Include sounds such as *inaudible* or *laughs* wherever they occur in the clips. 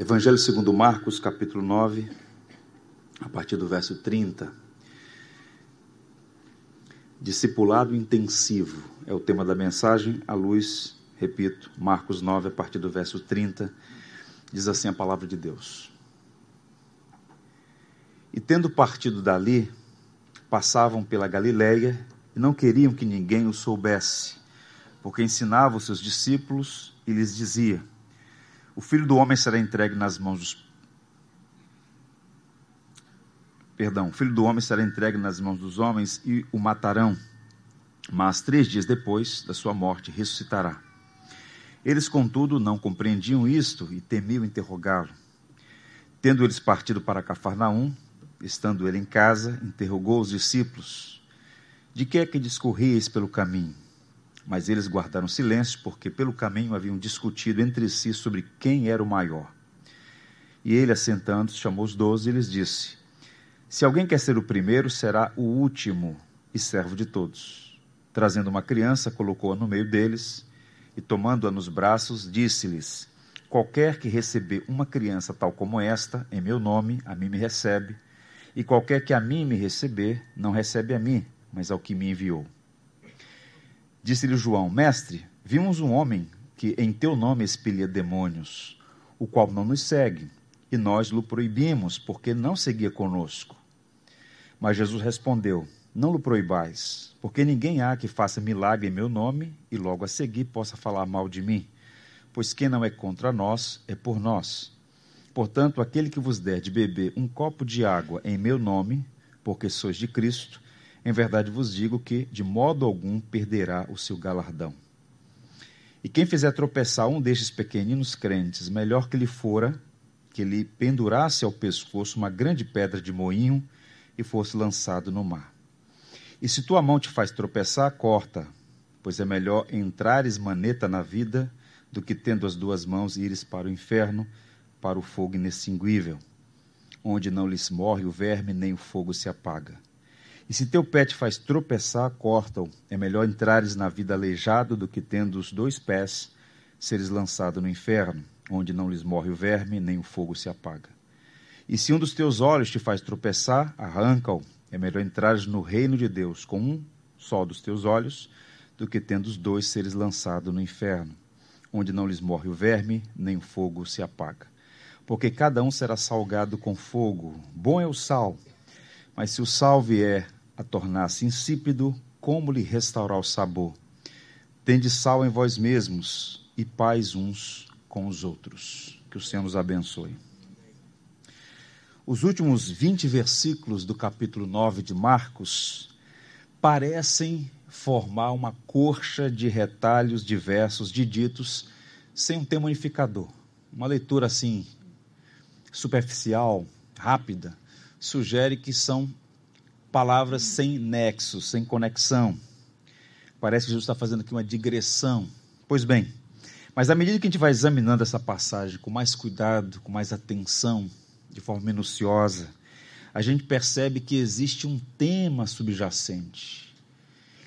Evangelho segundo Marcos, capítulo 9, a partir do verso 30. Discipulado intensivo é o tema da mensagem, à luz, repito, Marcos 9, a partir do verso 30, diz assim a palavra de Deus. E tendo partido dali, passavam pela Galiléia e não queriam que ninguém o soubesse, porque ensinava os seus discípulos e lhes dizia: o filho do homem será entregue nas mãos dos. Perdão, o filho do homem será entregue nas mãos dos homens e o matarão, mas três dias depois da sua morte ressuscitará. Eles, contudo, não compreendiam isto e temiam interrogá-lo. Tendo eles partido para Cafarnaum, estando ele em casa, interrogou os discípulos: De que é que discorrieis pelo caminho? Mas eles guardaram silêncio, porque pelo caminho haviam discutido entre si sobre quem era o maior. E ele, assentando-se, chamou os doze e lhes disse: Se alguém quer ser o primeiro, será o último e servo de todos. Trazendo uma criança, colocou-a no meio deles e, tomando-a nos braços, disse-lhes: Qualquer que receber uma criança tal como esta, em meu nome, a mim me recebe, e qualquer que a mim me receber, não recebe a mim, mas ao que me enviou. Disse-lhe João: Mestre, vimos um homem que em teu nome expelia demônios, o qual não nos segue, e nós lhe proibimos, porque não seguia conosco. Mas Jesus respondeu: Não lhe proibais, porque ninguém há que faça milagre em meu nome e logo a seguir possa falar mal de mim. Pois quem não é contra nós é por nós. Portanto, aquele que vos der de beber um copo de água em meu nome, porque sois de Cristo, em verdade vos digo que, de modo algum, perderá o seu galardão. E quem fizer tropeçar um destes pequeninos crentes, melhor que lhe fora que lhe pendurasse ao pescoço uma grande pedra de moinho e fosse lançado no mar. E se tua mão te faz tropeçar, corta, pois é melhor entrares maneta na vida do que tendo as duas mãos ires para o inferno, para o fogo inextinguível, onde não lhes morre o verme nem o fogo se apaga. E se teu pé te faz tropeçar, corta-o. É melhor entrares na vida aleijado do que tendo os dois pés seres lançado no inferno, onde não lhes morre o verme, nem o fogo se apaga. E se um dos teus olhos te faz tropeçar, arranca-o. É melhor entrares no reino de Deus com um só dos teus olhos, do que tendo os dois seres lançado no inferno, onde não lhes morre o verme, nem o fogo se apaga. Porque cada um será salgado com fogo. Bom é o sal, mas se o sal vier a tornar-se insípido, como lhe restaurar o sabor? Tende sal em vós mesmos e paz uns com os outros. Que o Senhor nos abençoe. Os últimos 20 versículos do capítulo 9 de Marcos parecem formar uma corcha de retalhos diversos de ditos sem um tema unificador. Uma leitura assim superficial, rápida, sugere que são palavras sem nexo, sem conexão. Parece que Jesus está fazendo aqui uma digressão. Pois bem, mas à medida que a gente vai examinando essa passagem com mais cuidado, com mais atenção, de forma minuciosa, a gente percebe que existe um tema subjacente.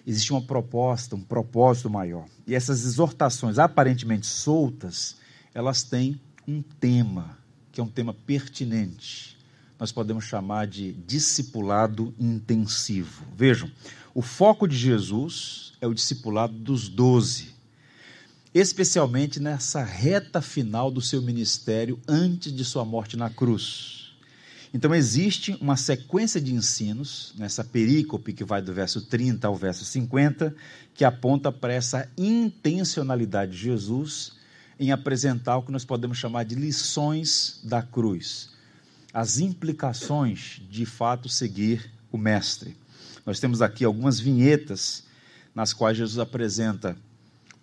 Existe uma proposta, um propósito maior. E essas exortações aparentemente soltas, elas têm um tema, que é um tema pertinente nós podemos chamar de discipulado intensivo. Vejam, o foco de Jesus é o discipulado dos doze, especialmente nessa reta final do seu ministério antes de sua morte na cruz. Então, existe uma sequência de ensinos nessa perícope que vai do verso 30 ao verso 50, que aponta para essa intencionalidade de Jesus em apresentar o que nós podemos chamar de lições da cruz as implicações de fato seguir o Mestre. Nós temos aqui algumas vinhetas nas quais Jesus apresenta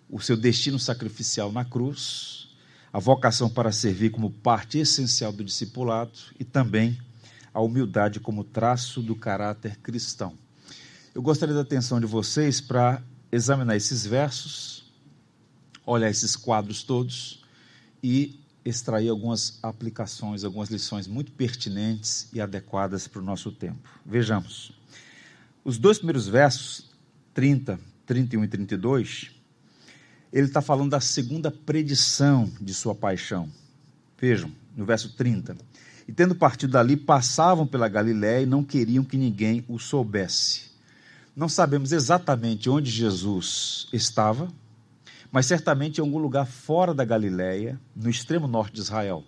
o seu destino sacrificial na cruz, a vocação para servir como parte essencial do discipulado e também a humildade como traço do caráter cristão. Eu gostaria da atenção de vocês para examinar esses versos, olhar esses quadros todos e extrair algumas aplicações, algumas lições muito pertinentes e adequadas para o nosso tempo. Vejamos. Os dois primeiros versos, 30, 31 e 32, ele está falando da segunda predição de sua paixão. Vejam, no verso 30. E tendo partido dali, passavam pela Galiléia e não queriam que ninguém o soubesse. Não sabemos exatamente onde Jesus estava, mas certamente em algum lugar fora da Galiléia, no extremo norte de Israel.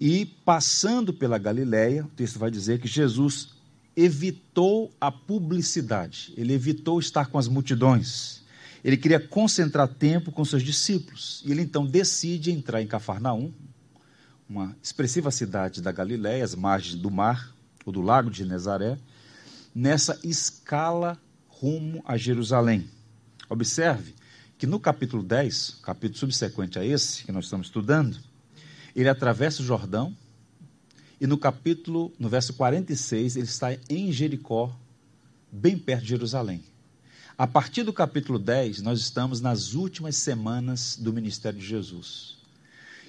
E passando pela Galiléia, o texto vai dizer que Jesus evitou a publicidade, ele evitou estar com as multidões. Ele queria concentrar tempo com seus discípulos. E ele então decide entrar em Cafarnaum, uma expressiva cidade da Galiléia, às margens do mar, ou do lago de Genezaré, nessa escala rumo a Jerusalém. Observe que no capítulo 10, capítulo subsequente a esse que nós estamos estudando, ele atravessa o Jordão e no capítulo, no verso 46, ele está em Jericó, bem perto de Jerusalém. A partir do capítulo 10, nós estamos nas últimas semanas do ministério de Jesus.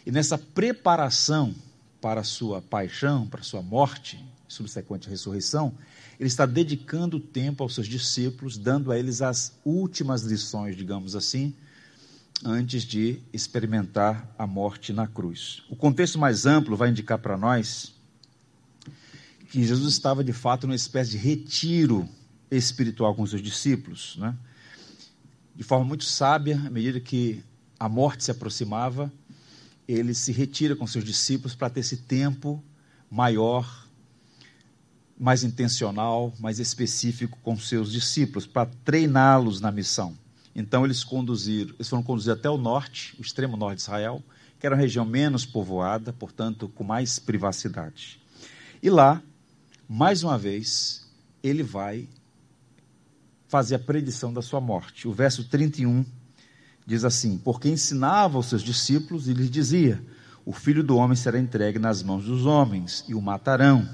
E nessa preparação para a sua paixão, para a sua morte, subsequente ressurreição, ele está dedicando tempo aos seus discípulos, dando a eles as últimas lições, digamos assim, antes de experimentar a morte na cruz. O contexto mais amplo vai indicar para nós que Jesus estava de fato numa espécie de retiro espiritual com seus discípulos, né? De forma muito sábia, à medida que a morte se aproximava, ele se retira com seus discípulos para ter esse tempo maior mais intencional, mais específico com seus discípulos, para treiná-los na missão. Então eles conduziram, eles foram conduzidos até o norte, o extremo norte de Israel, que era uma região menos povoada, portanto, com mais privacidade. E lá, mais uma vez, ele vai fazer a predição da sua morte. O verso 31 diz assim: Porque ensinava aos seus discípulos e lhes dizia: O filho do homem será entregue nas mãos dos homens e o matarão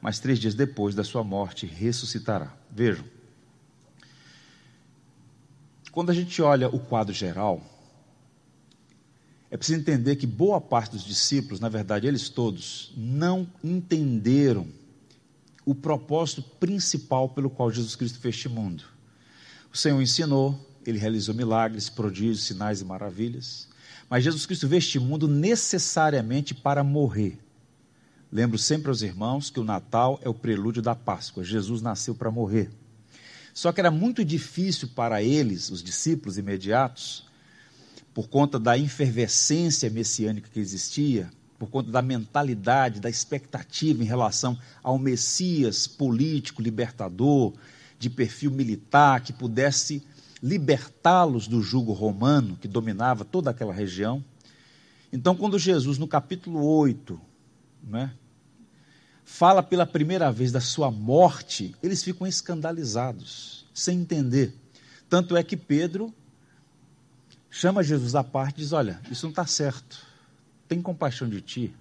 mas três dias depois da sua morte ressuscitará. Vejam. Quando a gente olha o quadro geral, é preciso entender que boa parte dos discípulos, na verdade, eles todos, não entenderam o propósito principal pelo qual Jesus Cristo fez este mundo. O Senhor ensinou, ele realizou milagres, prodígios, sinais e maravilhas, mas Jesus Cristo veio este mundo necessariamente para morrer Lembro sempre aos irmãos que o Natal é o prelúdio da Páscoa. Jesus nasceu para morrer. Só que era muito difícil para eles, os discípulos imediatos, por conta da efervescência messiânica que existia, por conta da mentalidade, da expectativa em relação ao Messias político, libertador, de perfil militar, que pudesse libertá-los do jugo romano que dominava toda aquela região. Então, quando Jesus, no capítulo 8, né, fala pela primeira vez da sua morte, eles ficam escandalizados, sem entender. Tanto é que Pedro chama Jesus à parte e diz: Olha, isso não está certo, tem compaixão de ti.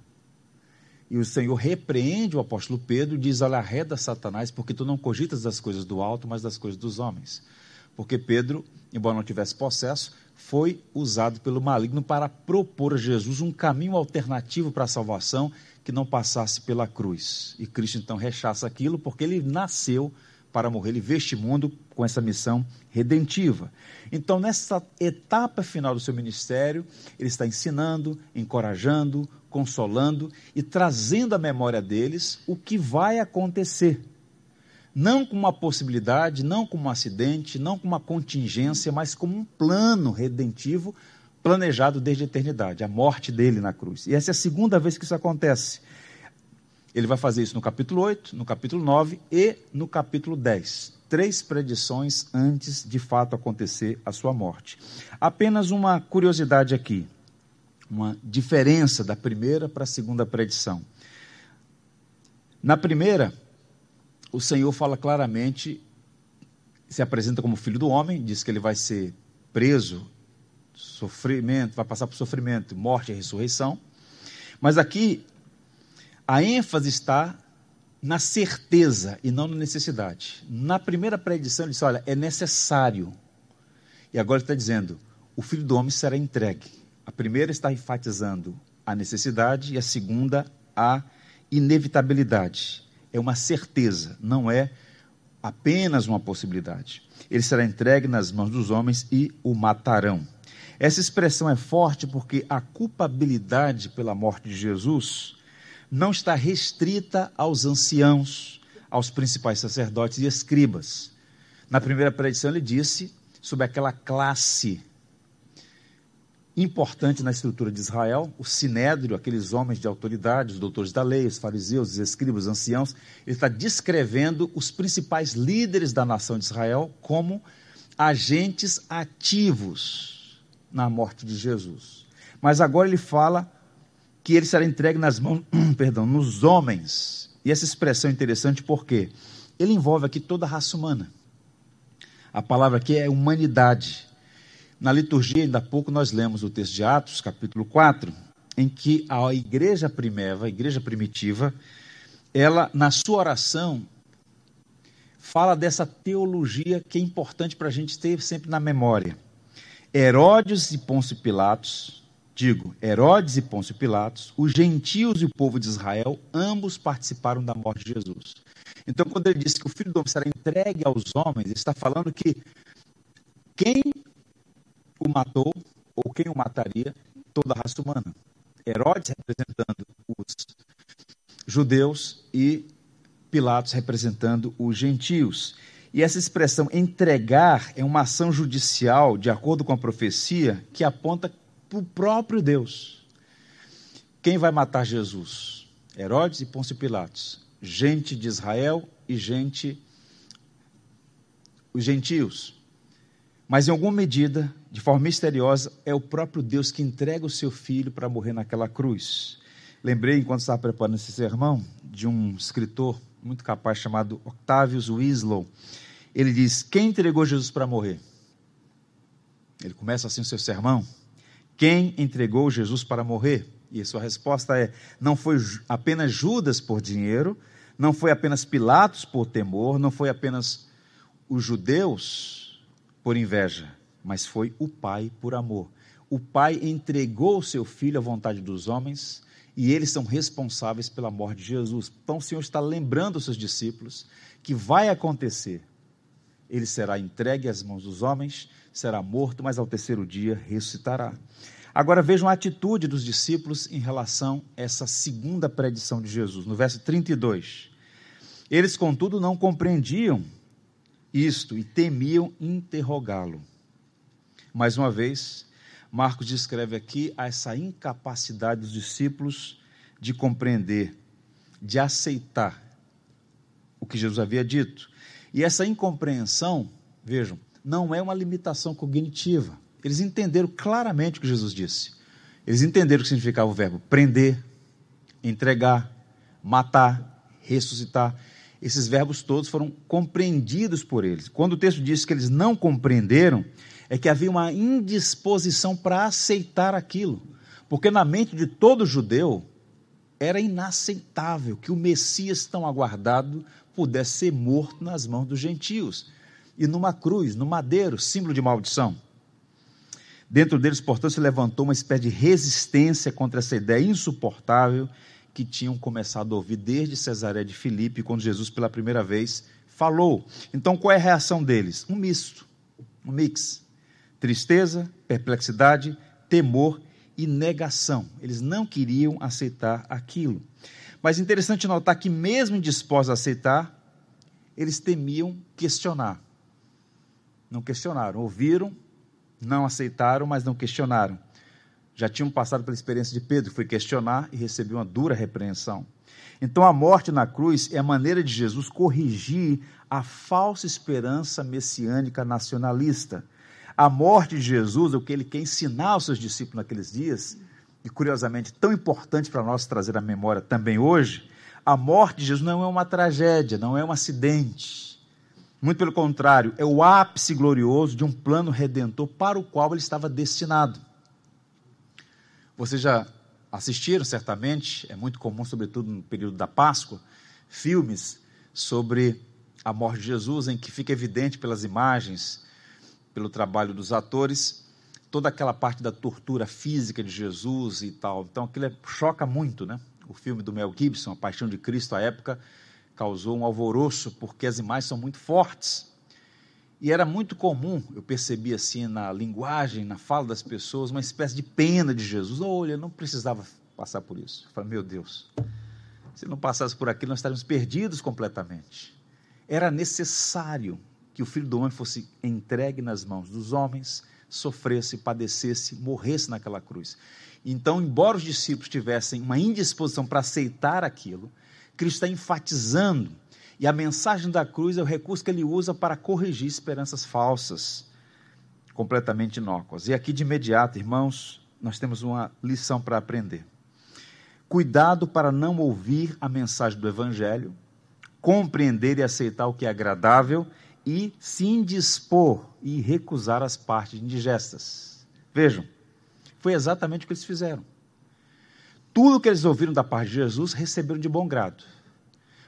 E o Senhor repreende o apóstolo Pedro e diz: Olha, arreda Satanás, porque tu não cogitas das coisas do alto, mas das coisas dos homens. Porque Pedro, embora não tivesse processo, foi usado pelo maligno para propor a Jesus um caminho alternativo para a salvação que não passasse pela cruz. E Cristo então rechaça aquilo porque ele nasceu para morrer, ele veio este mundo com essa missão redentiva. Então, nessa etapa final do seu ministério, ele está ensinando, encorajando, consolando e trazendo à memória deles o que vai acontecer. Não como uma possibilidade, não como um acidente, não como uma contingência, mas como um plano redentivo planejado desde a eternidade, a morte dele na cruz. E essa é a segunda vez que isso acontece. Ele vai fazer isso no capítulo 8, no capítulo 9 e no capítulo 10. Três predições antes de fato acontecer a sua morte. Apenas uma curiosidade aqui, uma diferença da primeira para a segunda predição. Na primeira, o Senhor fala claramente, se apresenta como filho do homem, diz que ele vai ser preso sofrimento, vai passar por sofrimento, morte e ressurreição. Mas aqui a ênfase está na certeza e não na necessidade. Na primeira predição ele disse: olha, é necessário. E agora ele está dizendo: o filho do homem será entregue. A primeira está enfatizando a necessidade e a segunda a inevitabilidade. É uma certeza, não é apenas uma possibilidade. Ele será entregue nas mãos dos homens e o matarão. Essa expressão é forte porque a culpabilidade pela morte de Jesus não está restrita aos anciãos, aos principais sacerdotes e escribas. Na primeira predição, ele disse sobre aquela classe importante na estrutura de Israel, o sinédrio, aqueles homens de autoridade, os doutores da lei, os fariseus, os escribas, os anciãos, ele está descrevendo os principais líderes da nação de Israel como agentes ativos na morte de Jesus. Mas agora ele fala que ele será entregue nas mãos, *clears throat* perdão, nos homens. E essa expressão é interessante porque ele envolve aqui toda a raça humana. A palavra aqui é humanidade. Na liturgia, ainda há pouco, nós lemos o texto de Atos, capítulo 4, em que a igreja primeva, a igreja primitiva, ela, na sua oração, fala dessa teologia que é importante para a gente ter sempre na memória. Herodes e Pôncio Pilatos, digo, Herodes e Pôncio Pilatos, os gentios e o povo de Israel, ambos participaram da morte de Jesus. Então, quando ele disse que o filho do homem será entregue aos homens, ele está falando que quem o matou, ou quem o mataria, toda a raça humana. Herodes representando os judeus e Pilatos representando os gentios. E essa expressão entregar é uma ação judicial, de acordo com a profecia, que aponta para o próprio Deus. Quem vai matar Jesus? Herodes e Pôncio Pilatos. Gente de Israel e gente. os gentios. Mas em alguma medida, de forma misteriosa, é o próprio Deus que entrega o seu filho para morrer naquela cruz. Lembrei, enquanto estava preparando esse sermão, de um escritor muito capaz chamado Octavius Winslow. Ele diz: Quem entregou Jesus para morrer? Ele começa assim o seu sermão. Quem entregou Jesus para morrer? E a sua resposta é: Não foi apenas Judas por dinheiro, não foi apenas Pilatos por temor, não foi apenas os judeus por inveja, mas foi o Pai por amor. O Pai entregou o seu filho à vontade dos homens e eles são responsáveis pela morte de Jesus. Então o Senhor está lembrando os seus discípulos que vai acontecer. Ele será entregue às mãos dos homens, será morto, mas ao terceiro dia ressuscitará. Agora vejam a atitude dos discípulos em relação a essa segunda predição de Jesus, no verso 32. Eles, contudo, não compreendiam isto e temiam interrogá-lo. Mais uma vez, Marcos descreve aqui essa incapacidade dos discípulos de compreender, de aceitar o que Jesus havia dito. E essa incompreensão, vejam, não é uma limitação cognitiva. Eles entenderam claramente o que Jesus disse. Eles entenderam o que significava o verbo prender, entregar, matar, ressuscitar esses verbos todos foram compreendidos por eles. Quando o texto diz que eles não compreenderam, é que havia uma indisposição para aceitar aquilo. Porque na mente de todo judeu era inaceitável que o Messias tão aguardado pudesse ser morto nas mãos dos gentios e numa cruz, no madeiro, símbolo de maldição. Dentro deles, portanto, se levantou uma espécie de resistência contra essa ideia insuportável que tinham começado a ouvir desde Cesaré de Filipe, quando Jesus pela primeira vez falou. Então, qual é a reação deles? Um misto, um mix. Tristeza, perplexidade, temor e negação. Eles não queriam aceitar aquilo. Mas interessante notar que, mesmo indispostos a aceitar, eles temiam questionar. Não questionaram, ouviram, não aceitaram, mas não questionaram já tinham passado pela experiência de Pedro, foi questionar e recebeu uma dura repreensão. Então, a morte na cruz é a maneira de Jesus corrigir a falsa esperança messiânica nacionalista. A morte de Jesus, o que ele quer ensinar aos seus discípulos naqueles dias, e curiosamente tão importante para nós trazer à memória também hoje, a morte de Jesus não é uma tragédia, não é um acidente. Muito pelo contrário, é o ápice glorioso de um plano redentor para o qual ele estava destinado. Vocês já assistiram certamente, é muito comum, sobretudo no período da Páscoa, filmes sobre a morte de Jesus, em que fica evidente pelas imagens, pelo trabalho dos atores, toda aquela parte da tortura física de Jesus e tal. Então aquilo é, choca muito, né? O filme do Mel Gibson, A Paixão de Cristo, à época, causou um alvoroço porque as imagens são muito fortes. E era muito comum, eu percebi assim na linguagem, na fala das pessoas, uma espécie de pena de Jesus. Olha, não precisava passar por isso. Eu falei, meu Deus, se não passasse por aqui, nós estaríamos perdidos completamente. Era necessário que o Filho do Homem fosse entregue nas mãos dos homens, sofresse, padecesse, morresse naquela cruz. Então, embora os discípulos tivessem uma indisposição para aceitar aquilo, Cristo está enfatizando e a mensagem da cruz é o recurso que ele usa para corrigir esperanças falsas, completamente inócuas. E aqui de imediato, irmãos, nós temos uma lição para aprender. Cuidado para não ouvir a mensagem do Evangelho, compreender e aceitar o que é agradável e se indispor e recusar as partes indigestas. Vejam, foi exatamente o que eles fizeram. Tudo que eles ouviram da parte de Jesus receberam de bom grado.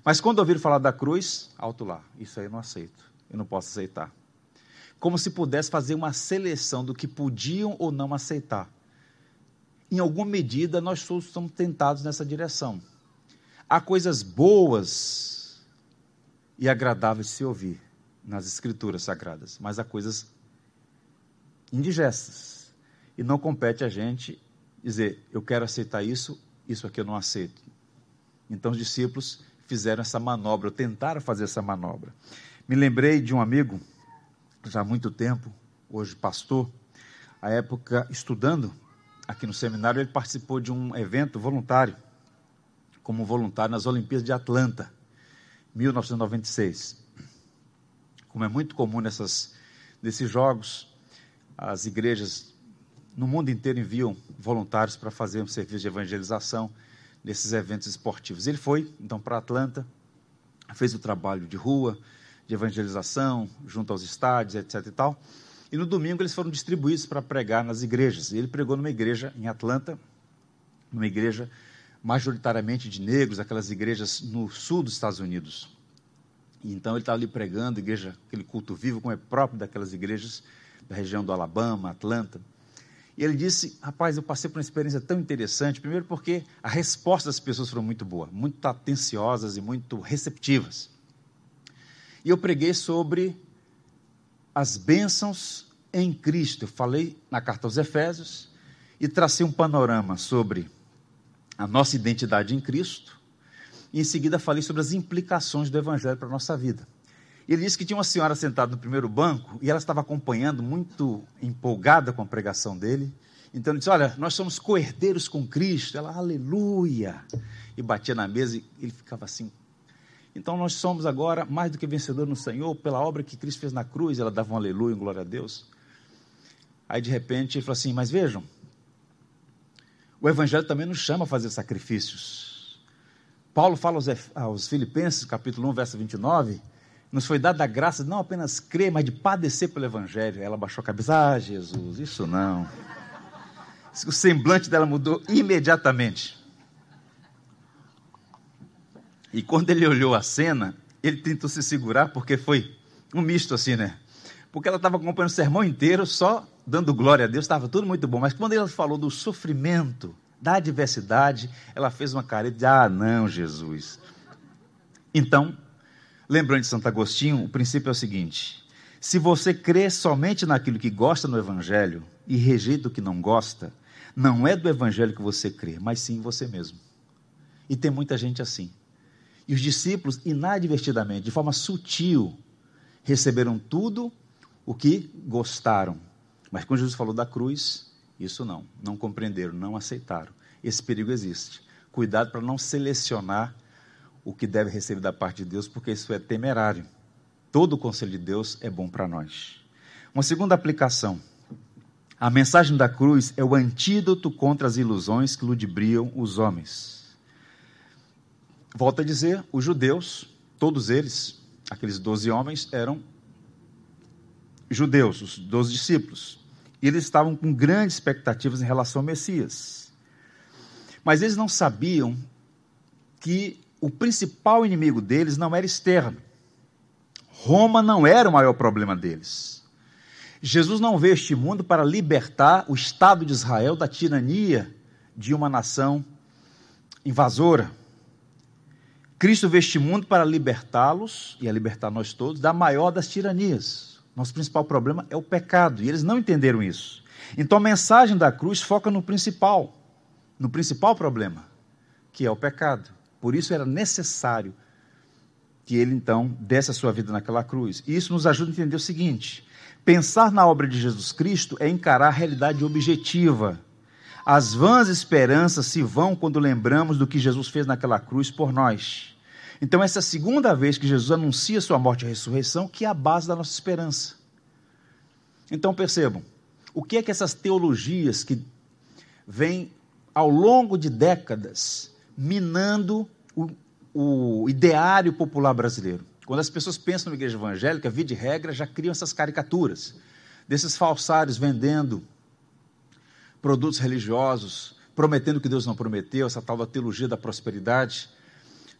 Mas quando ouviram falar da cruz, alto lá, isso aí eu não aceito, eu não posso aceitar. Como se pudesse fazer uma seleção do que podiam ou não aceitar. Em alguma medida, nós todos estamos tentados nessa direção. Há coisas boas e agradáveis de se ouvir nas Escrituras Sagradas, mas há coisas indigestas. E não compete a gente dizer, eu quero aceitar isso, isso aqui eu não aceito. Então os discípulos fizeram essa manobra, tentaram fazer essa manobra. Me lembrei de um amigo, já há muito tempo, hoje pastor, à época estudando aqui no seminário, ele participou de um evento voluntário, como voluntário nas Olimpíadas de Atlanta, 1996. Como é muito comum nessas, nesses jogos, as igrejas no mundo inteiro enviam voluntários para fazer um serviço de evangelização nesses eventos esportivos. Ele foi, então, para Atlanta, fez o trabalho de rua, de evangelização, junto aos estádios, etc. e tal. E no domingo eles foram distribuídos para pregar nas igrejas. E ele pregou numa igreja em Atlanta, numa igreja majoritariamente de negros, aquelas igrejas no sul dos Estados Unidos. Então ele estava ali pregando, igreja, aquele culto vivo, como é próprio daquelas igrejas da região do Alabama, Atlanta. E ele disse: Rapaz, eu passei por uma experiência tão interessante. Primeiro, porque a resposta das pessoas foram muito boa, muito atenciosas e muito receptivas. E eu preguei sobre as bênçãos em Cristo. Eu falei na carta aos Efésios e tracei um panorama sobre a nossa identidade em Cristo. E em seguida falei sobre as implicações do Evangelho para a nossa vida. Ele disse que tinha uma senhora sentada no primeiro banco e ela estava acompanhando, muito empolgada com a pregação dele. Então ele disse: Olha, nós somos coerdeiros com Cristo. Ela, aleluia! E batia na mesa e ele ficava assim. Então nós somos agora mais do que vencedores no Senhor pela obra que Cristo fez na cruz. Ela dava um aleluia, um glória a Deus. Aí de repente ele falou assim: Mas vejam, o Evangelho também nos chama a fazer sacrifícios. Paulo fala aos, aos Filipenses, capítulo 1, verso 29 nos foi dada a graça de não apenas crer, mas de padecer pelo Evangelho. Ela baixou a cabeça, ah, Jesus, isso não. O semblante dela mudou imediatamente. E quando ele olhou a cena, ele tentou se segurar, porque foi um misto assim, né? Porque ela estava acompanhando o sermão inteiro, só dando glória a Deus, estava tudo muito bom. Mas quando ele falou do sofrimento, da adversidade, ela fez uma cara de: ah, não, Jesus. Então, Lembrando de Santo Agostinho, o princípio é o seguinte: se você crê somente naquilo que gosta no Evangelho e rejeita o que não gosta, não é do Evangelho que você crê, mas sim em você mesmo. E tem muita gente assim. E os discípulos, inadvertidamente, de forma sutil, receberam tudo o que gostaram. Mas quando Jesus falou da cruz, isso não, não compreenderam, não aceitaram. Esse perigo existe. Cuidado para não selecionar o que deve receber da parte de Deus, porque isso é temerário. Todo o conselho de Deus é bom para nós. Uma segunda aplicação. A mensagem da cruz é o antídoto contra as ilusões que ludibriam os homens. Volto a dizer, os judeus, todos eles, aqueles doze homens, eram judeus, os doze discípulos. E eles estavam com grandes expectativas em relação ao Messias. Mas eles não sabiam que o principal inimigo deles não era externo. Roma não era o maior problema deles. Jesus não veio este mundo para libertar o Estado de Israel da tirania de uma nação invasora. Cristo veio este mundo para libertá-los, e a libertar nós todos, da maior das tiranias, Nosso principal problema é o pecado, e eles não entenderam isso. Então a mensagem da cruz foca no principal, no principal problema, que é o pecado. Por isso era necessário que ele então desse a sua vida naquela cruz. E isso nos ajuda a entender o seguinte: pensar na obra de Jesus Cristo é encarar a realidade objetiva. As vãs esperanças se vão quando lembramos do que Jesus fez naquela cruz por nós. Então, essa a segunda vez que Jesus anuncia sua morte e ressurreição, que é a base da nossa esperança. Então, percebam, o que é que essas teologias que vêm ao longo de décadas minando o, o ideário popular brasileiro? Quando as pessoas pensam na igreja evangélica, via de regra, já criam essas caricaturas desses falsários vendendo produtos religiosos, prometendo que Deus não prometeu, essa tal da teologia da prosperidade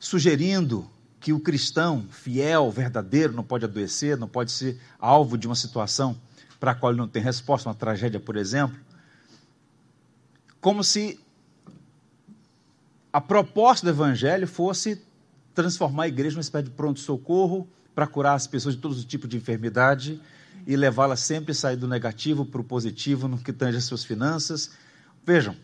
sugerindo que o cristão fiel, verdadeiro, não pode adoecer, não pode ser alvo de uma situação para a qual ele não tem resposta, uma tragédia, por exemplo. Como se a proposta do evangelho fosse transformar a igreja numa espécie de pronto-socorro para curar as pessoas de todos os tipos de enfermidade e levá-las sempre a sair do negativo para o positivo no que tange as suas finanças. Vejam,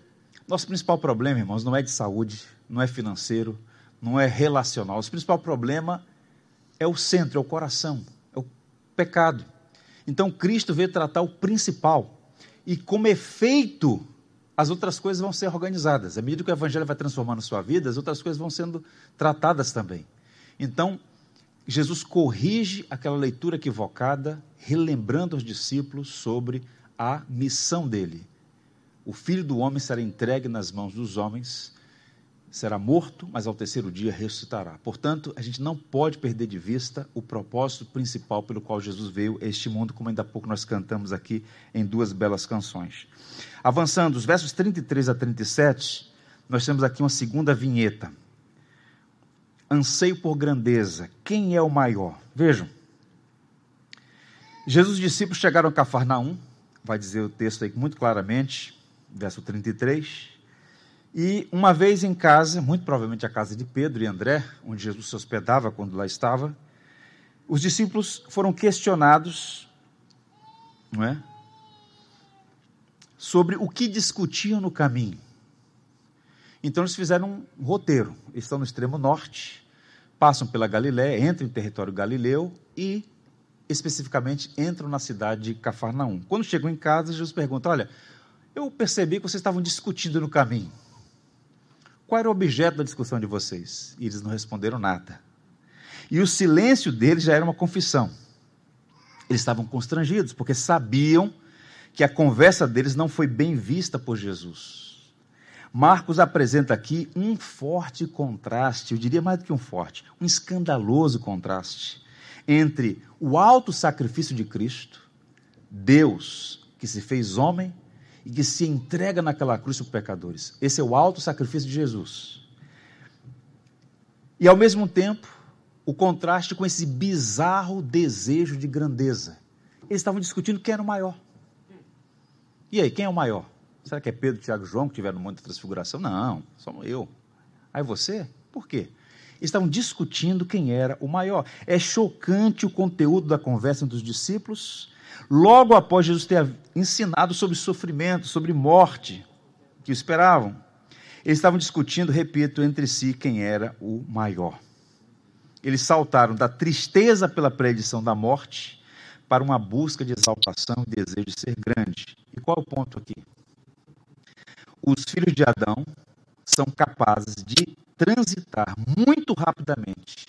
nosso principal problema, irmãos, não é de saúde, não é financeiro, não é relacional. O principal problema é o centro, é o coração, é o pecado. Então Cristo veio tratar o principal. E como efeito, as outras coisas vão ser organizadas. À medida que o Evangelho vai transformando a sua vida, as outras coisas vão sendo tratadas também. Então, Jesus corrige aquela leitura equivocada, relembrando aos discípulos sobre a missão dele. O filho do homem será entregue nas mãos dos homens será morto, mas ao terceiro dia ressuscitará. Portanto, a gente não pode perder de vista o propósito principal pelo qual Jesus veio a este mundo, como ainda há pouco nós cantamos aqui em duas belas canções. Avançando, os versos 33 a 37, nós temos aqui uma segunda vinheta. Anseio por grandeza. Quem é o maior? Vejam. Jesus e os discípulos chegaram a Cafarnaum, vai dizer o texto aí muito claramente, verso 33. E uma vez em casa, muito provavelmente a casa de Pedro e André, onde Jesus se hospedava quando lá estava, os discípulos foram questionados, não é? Sobre o que discutiam no caminho. Então eles fizeram um roteiro. Estão no extremo norte, passam pela Galiléia, entram em território galileu e especificamente entram na cidade de Cafarnaum. Quando chegam em casa, Jesus pergunta: Olha, eu percebi que vocês estavam discutindo no caminho. Qual era o objeto da discussão de vocês? E eles não responderam nada. E o silêncio deles já era uma confissão. Eles estavam constrangidos, porque sabiam que a conversa deles não foi bem vista por Jesus. Marcos apresenta aqui um forte contraste, eu diria mais do que um forte, um escandaloso contraste entre o alto sacrifício de Cristo, Deus que se fez homem e que se entrega naquela cruz por pecadores. Esse é o alto sacrifício de Jesus. E ao mesmo tempo, o contraste com esse bizarro desejo de grandeza. Eles estavam discutindo quem era o maior. E aí, quem é o maior? Será que é Pedro, Tiago e João que tiveram no monte da transfiguração? Não, só eu. Aí você? Por quê? Eles estavam discutindo quem era o maior. É chocante o conteúdo da conversa dos discípulos logo após Jesus ter ensinado sobre sofrimento, sobre morte, que esperavam. Eles estavam discutindo, repito, entre si quem era o maior. Eles saltaram da tristeza pela predição da morte para uma busca de exaltação e desejo de ser grande. E qual é o ponto aqui? Os filhos de Adão são capazes de transitar muito rapidamente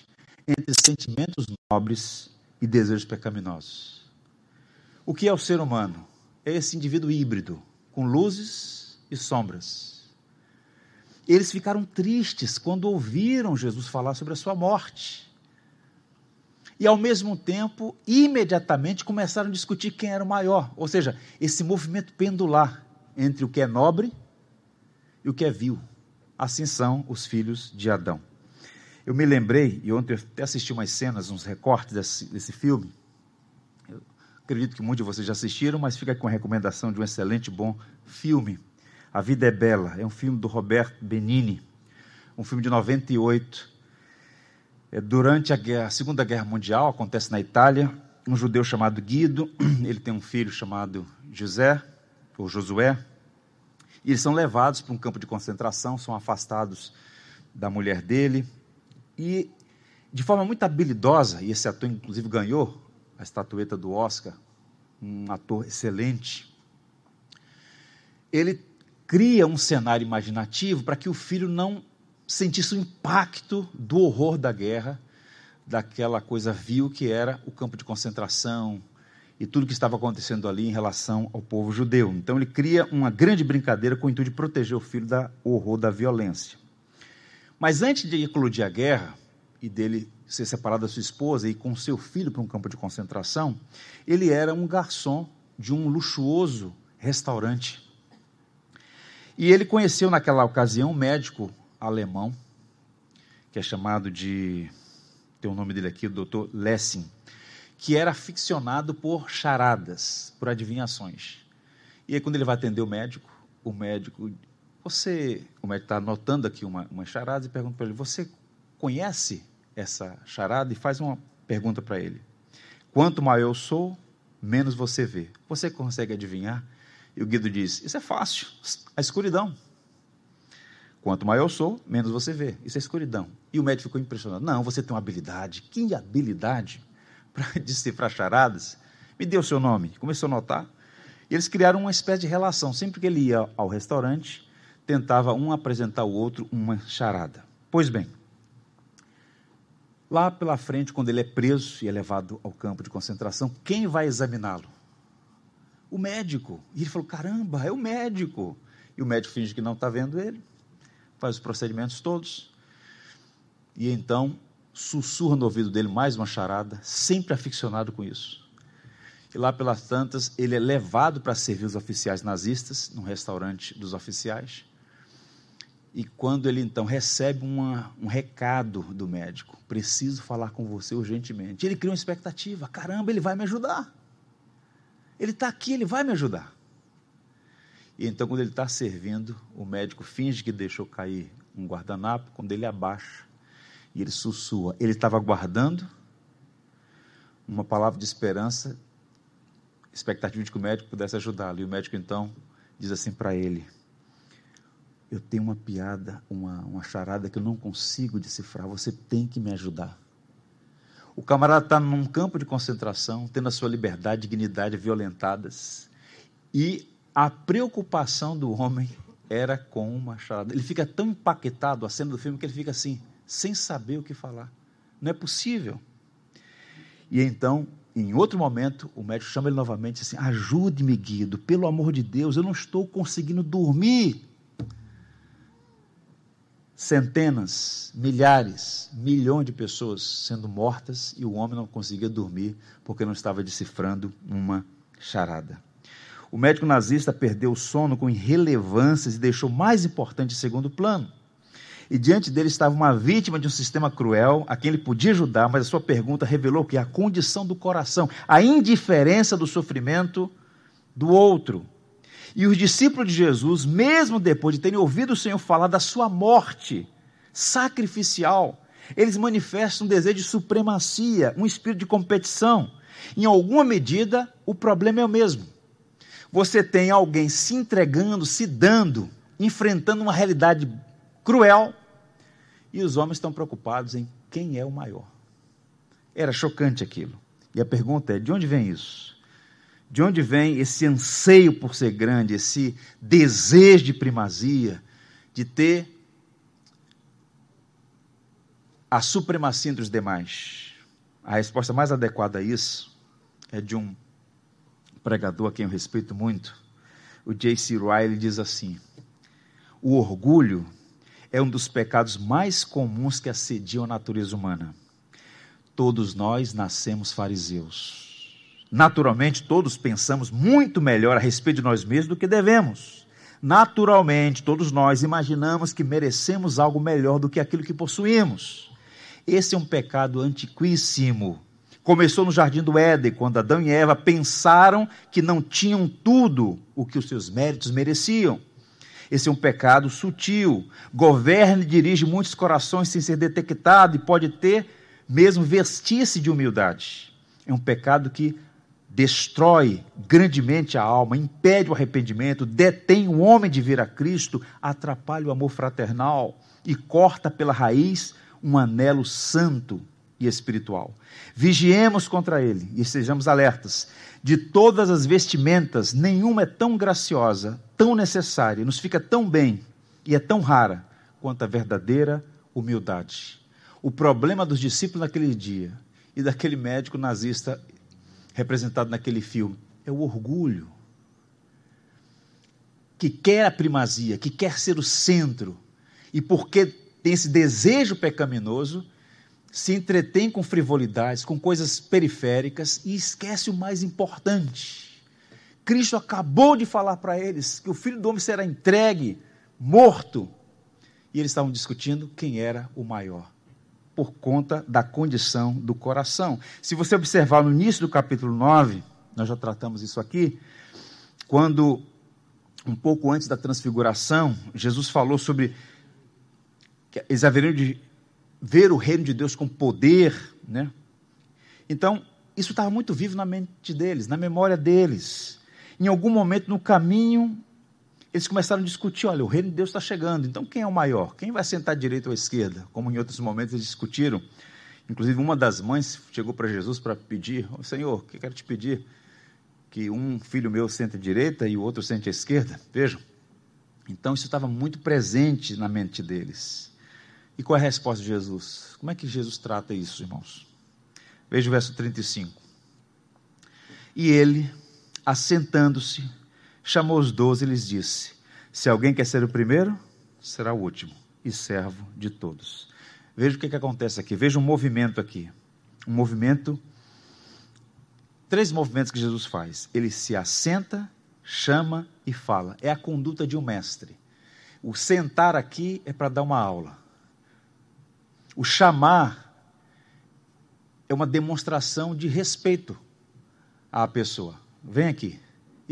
entre sentimentos nobres e desejos pecaminosos. O que é o ser humano? É esse indivíduo híbrido, com luzes e sombras. Eles ficaram tristes quando ouviram Jesus falar sobre a sua morte. E, ao mesmo tempo, imediatamente começaram a discutir quem era o maior. Ou seja, esse movimento pendular entre o que é nobre e o que é vil. Assim são os filhos de Adão. Eu me lembrei, e ontem eu até assisti umas cenas, uns recortes desse, desse filme, Acredito que muitos de vocês já assistiram, mas fica com a recomendação de um excelente, bom filme. A Vida é Bela. É um filme do Roberto Benini, um filme de 98. É durante a, guerra, a Segunda Guerra Mundial, acontece na Itália. um judeu chamado Guido, *clears throat* ele tem um filho chamado José, ou Josué, e eles são levados para um campo de concentração, são afastados da mulher dele, e de forma muito habilidosa, e esse ator inclusive ganhou a estatueta do Oscar, um ator excelente, ele cria um cenário imaginativo para que o filho não sentisse o impacto do horror da guerra, daquela coisa vil que era o campo de concentração e tudo que estava acontecendo ali em relação ao povo judeu. Então ele cria uma grande brincadeira com o intuito de proteger o filho do horror da violência. Mas antes de eclodir a guerra e dele ser separado da sua esposa e com seu filho para um campo de concentração, ele era um garçom de um luxuoso restaurante. E ele conheceu naquela ocasião um médico alemão, que é chamado de. tem o nome dele aqui, o Dr. Lessing, que era aficionado por charadas, por adivinhações. E aí, quando ele vai atender o médico, o médico. Você. O médico está anotando aqui uma, uma charada e pergunta para ele: Você conhece essa charada? E faz uma pergunta para ele: Quanto maior eu sou, menos você vê. Você consegue adivinhar? E o Guido diz: Isso é fácil, a escuridão. Quanto maior eu sou, menos você vê. Isso é escuridão. E o médico ficou impressionado. Não, você tem uma habilidade. Que habilidade *laughs* para decifrar charadas? Me dê o seu nome. Começou a notar. E eles criaram uma espécie de relação. Sempre que ele ia ao restaurante, tentava um apresentar ao outro uma charada. Pois bem, lá pela frente, quando ele é preso e é levado ao campo de concentração, quem vai examiná-lo? O médico. E ele falou: caramba, é o médico. E o médico finge que não está vendo ele faz os procedimentos todos, e então sussurra no ouvido dele mais uma charada, sempre aficionado com isso. E lá pelas tantas, ele é levado para servir os oficiais nazistas, num restaurante dos oficiais. E quando ele então recebe uma, um recado do médico, preciso falar com você urgentemente, ele cria uma expectativa: caramba, ele vai me ajudar. Ele está aqui, ele vai me ajudar. E então, quando ele está servindo, o médico finge que deixou cair um guardanapo, quando ele abaixa e ele sussurra. Ele estava guardando uma palavra de esperança, expectativa de que o médico pudesse ajudá-lo. E o médico então diz assim para ele: Eu tenho uma piada, uma, uma charada que eu não consigo decifrar, você tem que me ajudar. O camarada está num campo de concentração, tendo a sua liberdade e dignidade violentadas. E a preocupação do homem era com uma charada. Ele fica tão impactado a cena do filme que ele fica assim, sem saber o que falar. Não é possível. E então, em outro momento, o médico chama ele novamente assim: Ajude-me, Guido, pelo amor de Deus, eu não estou conseguindo dormir. Centenas, milhares, milhões de pessoas sendo mortas e o homem não conseguia dormir porque não estava decifrando uma charada. O médico nazista perdeu o sono com irrelevâncias e deixou mais importante em segundo plano. E diante dele estava uma vítima de um sistema cruel, a quem ele podia ajudar, mas a sua pergunta revelou que a condição do coração, a indiferença do sofrimento do outro. E os discípulos de Jesus, mesmo depois de terem ouvido o Senhor falar da sua morte sacrificial, eles manifestam um desejo de supremacia, um espírito de competição. Em alguma medida, o problema é o mesmo você tem alguém se entregando, se dando, enfrentando uma realidade cruel, e os homens estão preocupados em quem é o maior. Era chocante aquilo. E a pergunta é: de onde vem isso? De onde vem esse anseio por ser grande, esse desejo de primazia, de ter a supremacia entre os demais? A resposta mais adequada a isso é de um pregador a quem eu respeito muito, o J.C. Riley diz assim: o orgulho é um dos pecados mais comuns que assediam a natureza humana. Todos nós nascemos fariseus. Naturalmente, todos pensamos muito melhor a respeito de nós mesmos do que devemos. Naturalmente, todos nós imaginamos que merecemos algo melhor do que aquilo que possuímos. Esse é um pecado antiquíssimo Começou no jardim do Éden, quando Adão e Eva pensaram que não tinham tudo o que os seus méritos mereciam. Esse é um pecado sutil, governa e dirige muitos corações sem ser detectado e pode ter mesmo vestir-se de humildade. é um pecado que destrói grandemente a alma, impede o arrependimento, detém o homem de vir a Cristo, atrapalha o amor fraternal e corta pela raiz um anelo santo e espiritual. Vigiemos contra ele e sejamos alertas. De todas as vestimentas, nenhuma é tão graciosa, tão necessária, nos fica tão bem e é tão rara quanto a verdadeira humildade. O problema dos discípulos naquele dia e daquele médico nazista representado naquele filme é o orgulho. Que quer a primazia, que quer ser o centro, e porque tem esse desejo pecaminoso, se entretém com frivolidades, com coisas periféricas e esquece o mais importante. Cristo acabou de falar para eles que o filho do homem será entregue, morto, e eles estavam discutindo quem era o maior por conta da condição do coração. Se você observar no início do capítulo 9, nós já tratamos isso aqui, quando, um pouco antes da transfiguração, Jesus falou sobre que eles haveriam de ver o reino de Deus com poder, né? Então, isso estava muito vivo na mente deles, na memória deles. Em algum momento no caminho, eles começaram a discutir: olha, o reino de Deus está chegando, então quem é o maior? Quem vai sentar à direita ou à esquerda? Como em outros momentos eles discutiram. Inclusive, uma das mães chegou para Jesus para pedir: oh, Senhor, o que quero te pedir? Que um filho meu sente à direita e o outro sente à esquerda? Vejam. Então, isso estava muito presente na mente deles. E qual é a resposta de Jesus? Como é que Jesus trata isso, irmãos? Veja o verso 35. E ele, assentando-se, chamou os doze e lhes disse: Se alguém quer ser o primeiro, será o último e servo de todos. Veja o que, que acontece aqui, veja um movimento aqui. Um movimento, três movimentos que Jesus faz. Ele se assenta, chama e fala. É a conduta de um mestre. O sentar aqui é para dar uma aula. O chamar é uma demonstração de respeito à pessoa. Vem aqui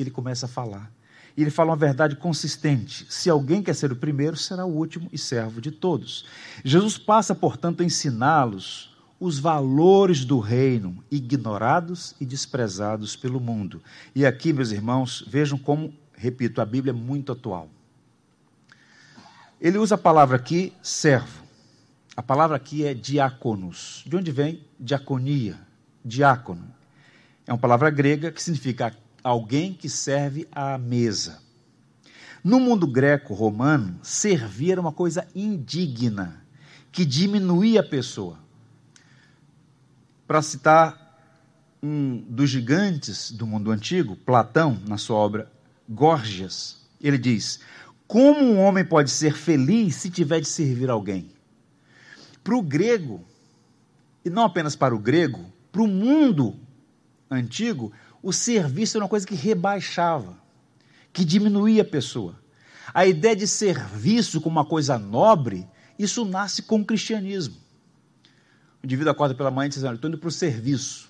ele começa a falar. E ele fala uma verdade consistente: se alguém quer ser o primeiro, será o último e servo de todos. Jesus passa, portanto, a ensiná-los os valores do reino, ignorados e desprezados pelo mundo. E aqui, meus irmãos, vejam como, repito, a Bíblia é muito atual. Ele usa a palavra aqui, servo. A palavra aqui é diáconos. De onde vem diaconia? Diácono. É uma palavra grega que significa alguém que serve à mesa. No mundo greco-romano, servir era uma coisa indigna, que diminuía a pessoa. Para citar um dos gigantes do mundo antigo, Platão, na sua obra Górgias, ele diz: Como um homem pode ser feliz se tiver de servir alguém? Para o grego, e não apenas para o grego, para o mundo antigo, o serviço era uma coisa que rebaixava, que diminuía a pessoa. A ideia de serviço como uma coisa nobre, isso nasce com o cristianismo. O indivíduo acorda pela manhã e diz: estou indo para o serviço.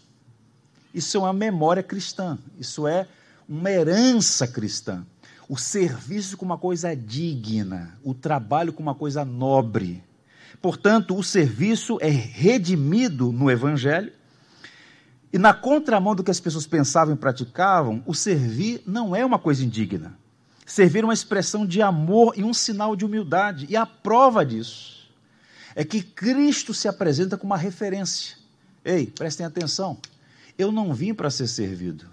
Isso é uma memória cristã, isso é uma herança cristã. O serviço como uma coisa digna, o trabalho como uma coisa nobre. Portanto, o serviço é redimido no Evangelho e na contramão do que as pessoas pensavam e praticavam, o servir não é uma coisa indigna. Servir é uma expressão de amor e um sinal de humildade. E a prova disso é que Cristo se apresenta como uma referência. Ei, prestem atenção. Eu não vim para ser servido,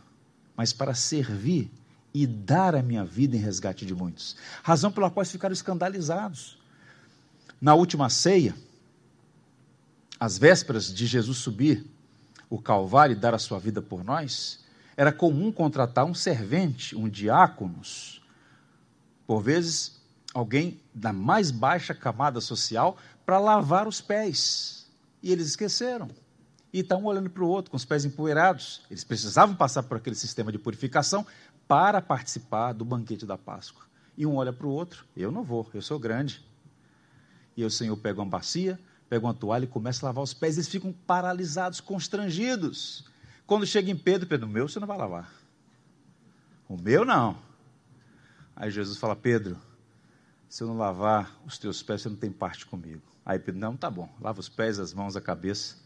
mas para servir e dar a minha vida em resgate de muitos. Razão pela qual ficaram escandalizados. Na última ceia, às vésperas de Jesus subir o Calvário e dar a sua vida por nós, era comum contratar um servente, um diáconos, por vezes alguém da mais baixa camada social, para lavar os pés. E eles esqueceram. E estão olhando para o outro com os pés empoeirados. Eles precisavam passar por aquele sistema de purificação para participar do banquete da Páscoa. E um olha para o outro, eu não vou, eu sou grande. E o Senhor pega uma bacia, pega uma toalha e começa a lavar os pés. Eles ficam paralisados, constrangidos. Quando chega em Pedro, Pedro, o meu você não vai lavar. O meu não. Aí Jesus fala, Pedro, se eu não lavar os teus pés, você não tem parte comigo. Aí Pedro, não, tá bom, lava os pés, as mãos, a cabeça.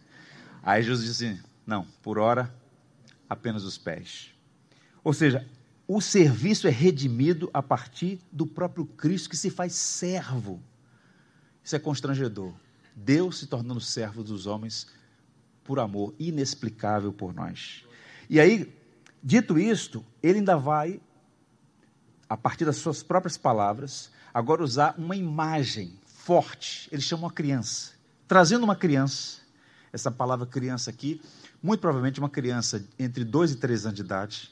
Aí Jesus diz assim, Não, por hora, apenas os pés. Ou seja, o serviço é redimido a partir do próprio Cristo que se faz servo. Isso é constrangedor. Deus se tornando servo dos homens por amor inexplicável por nós. E aí, dito isto, ele ainda vai, a partir das suas próprias palavras, agora usar uma imagem forte. Ele chama uma criança. Trazendo uma criança, essa palavra criança aqui, muito provavelmente uma criança entre 2 e 3 anos de idade.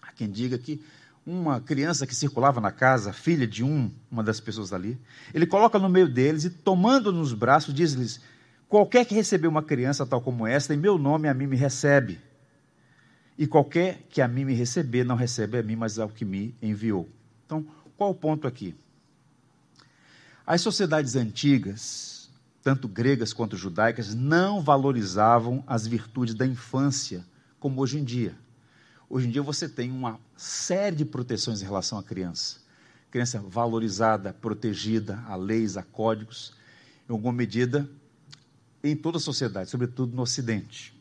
Há quem diga que uma criança que circulava na casa, filha de um, uma das pessoas ali, ele coloca no meio deles e, tomando nos braços, diz-lhes: Qualquer que receber uma criança tal como esta, em meu nome a mim me recebe. E qualquer que a mim me receber, não recebe a mim, mas ao que me enviou. Então, qual o ponto aqui? As sociedades antigas, tanto gregas quanto judaicas, não valorizavam as virtudes da infância como hoje em dia. Hoje em dia você tem uma série de proteções em relação à criança. Criança valorizada, protegida a leis, a códigos, em alguma medida, em toda a sociedade, sobretudo no Ocidente.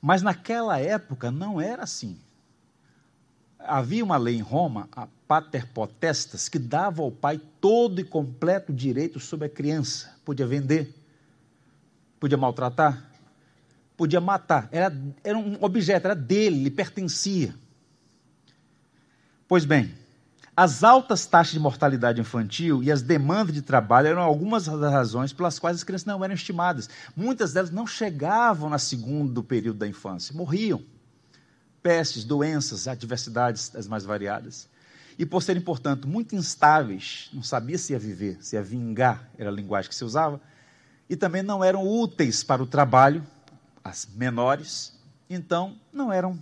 Mas naquela época não era assim. Havia uma lei em Roma, a pater potestas, que dava ao pai todo e completo direito sobre a criança. Podia vender, podia maltratar, podia matar. Era, era um objeto, era dele, lhe pertencia. Pois bem, as altas taxas de mortalidade infantil e as demandas de trabalho eram algumas das razões pelas quais as crianças não eram estimadas. Muitas delas não chegavam na segundo período da infância, morriam. Pestes, doenças, adversidades as mais variadas. E por serem, portanto, muito instáveis, não sabia se ia viver, se ia vingar, era a linguagem que se usava, e também não eram úteis para o trabalho, as menores, então não eram,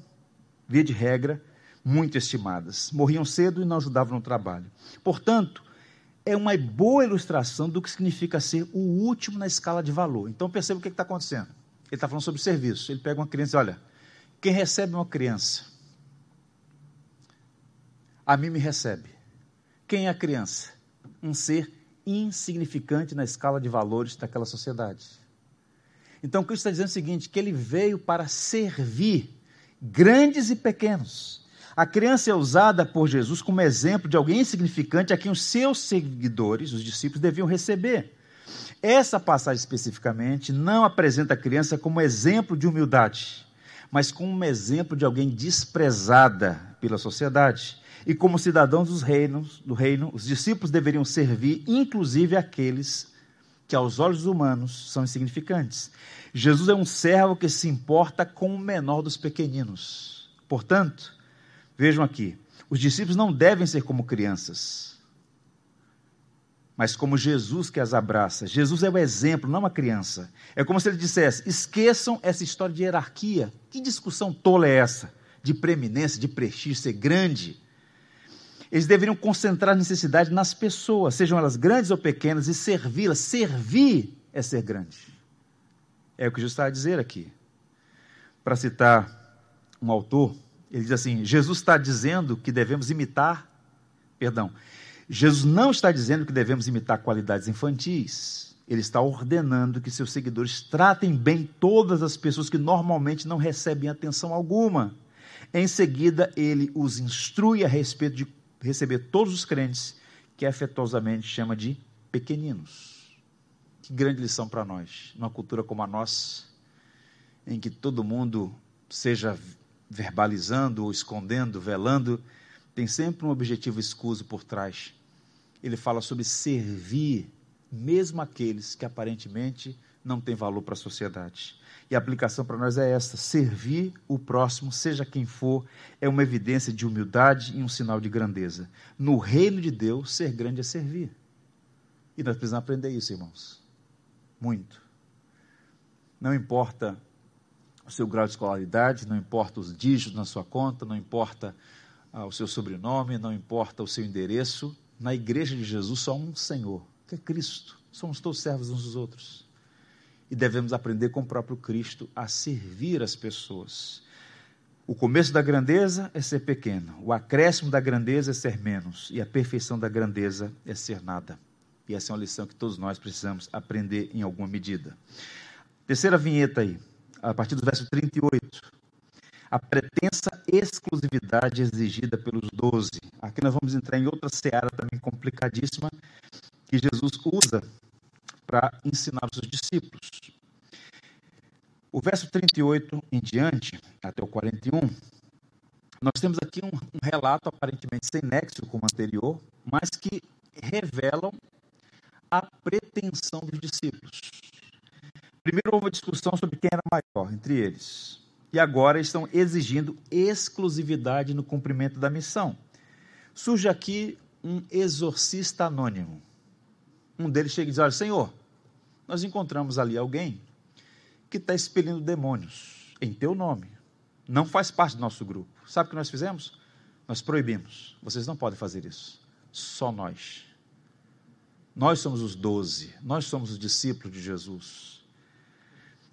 via de regra, muito estimadas. Morriam cedo e não ajudavam no trabalho. Portanto, é uma boa ilustração do que significa ser o último na escala de valor. Então perceba o que está acontecendo. Ele está falando sobre serviço. Ele pega uma criança e olha, quem recebe uma criança, a mim me recebe. Quem é a criança? Um ser insignificante na escala de valores daquela sociedade. Então, Cristo está dizendo o seguinte: que ele veio para servir grandes e pequenos. A criança é usada por Jesus como exemplo de alguém insignificante a quem os seus seguidores, os discípulos, deviam receber. Essa passagem especificamente não apresenta a criança como exemplo de humildade, mas como um exemplo de alguém desprezada pela sociedade. E como cidadãos dos reinos, do reino, os discípulos deveriam servir, inclusive aqueles que aos olhos humanos são insignificantes. Jesus é um servo que se importa com o menor dos pequeninos. Portanto, vejam aqui, os discípulos não devem ser como crianças, mas como Jesus que as abraça. Jesus é o exemplo, não uma criança. É como se ele dissesse: esqueçam essa história de hierarquia. Que discussão tola é essa? De preeminência, de prestígio, ser grande. Eles deveriam concentrar a necessidade nas pessoas, sejam elas grandes ou pequenas, e servi-las. Servir é ser grande. É o que Jesus está a dizer aqui. Para citar um autor, ele diz assim: Jesus está dizendo que devemos imitar, perdão, Jesus não está dizendo que devemos imitar qualidades infantis. Ele está ordenando que seus seguidores tratem bem todas as pessoas que normalmente não recebem atenção alguma. Em seguida, ele os instrui a respeito de receber todos os crentes, que afetuosamente chama de pequeninos. Que grande lição para nós, numa cultura como a nossa, em que todo mundo, seja verbalizando ou escondendo, velando, tem sempre um objetivo escuso por trás. Ele fala sobre servir, mesmo aqueles que aparentemente não têm valor para a sociedade. E a aplicação para nós é esta: servir o próximo, seja quem for, é uma evidência de humildade e um sinal de grandeza. No reino de Deus, ser grande é servir. E nós precisamos aprender isso, irmãos. Muito. Não importa o seu grau de escolaridade, não importa os dígitos na sua conta, não importa ah, o seu sobrenome, não importa o seu endereço. Na igreja de Jesus só há um Senhor, que é Cristo. Somos todos servos uns dos outros e devemos aprender com o próprio Cristo a servir as pessoas. O começo da grandeza é ser pequeno, o acréscimo da grandeza é ser menos, e a perfeição da grandeza é ser nada. E essa é uma lição que todos nós precisamos aprender em alguma medida. Terceira vinheta aí. a partir do verso 38, a pretensa exclusividade exigida pelos doze. Aqui nós vamos entrar em outra seara também complicadíssima que Jesus usa para ensinar os seus discípulos. O verso 38 em diante, até o 41, nós temos aqui um, um relato aparentemente sem nexo como o anterior, mas que revelam a pretensão dos discípulos. Primeiro houve uma discussão sobre quem era maior entre eles. E agora estão exigindo exclusividade no cumprimento da missão. Surge aqui um exorcista anônimo. Um deles chega e diz: Olha, Senhor, nós encontramos ali alguém que está expelindo demônios em teu nome. Não faz parte do nosso grupo. Sabe o que nós fizemos? Nós proibimos. Vocês não podem fazer isso. Só nós. Nós somos os doze. Nós somos os discípulos de Jesus.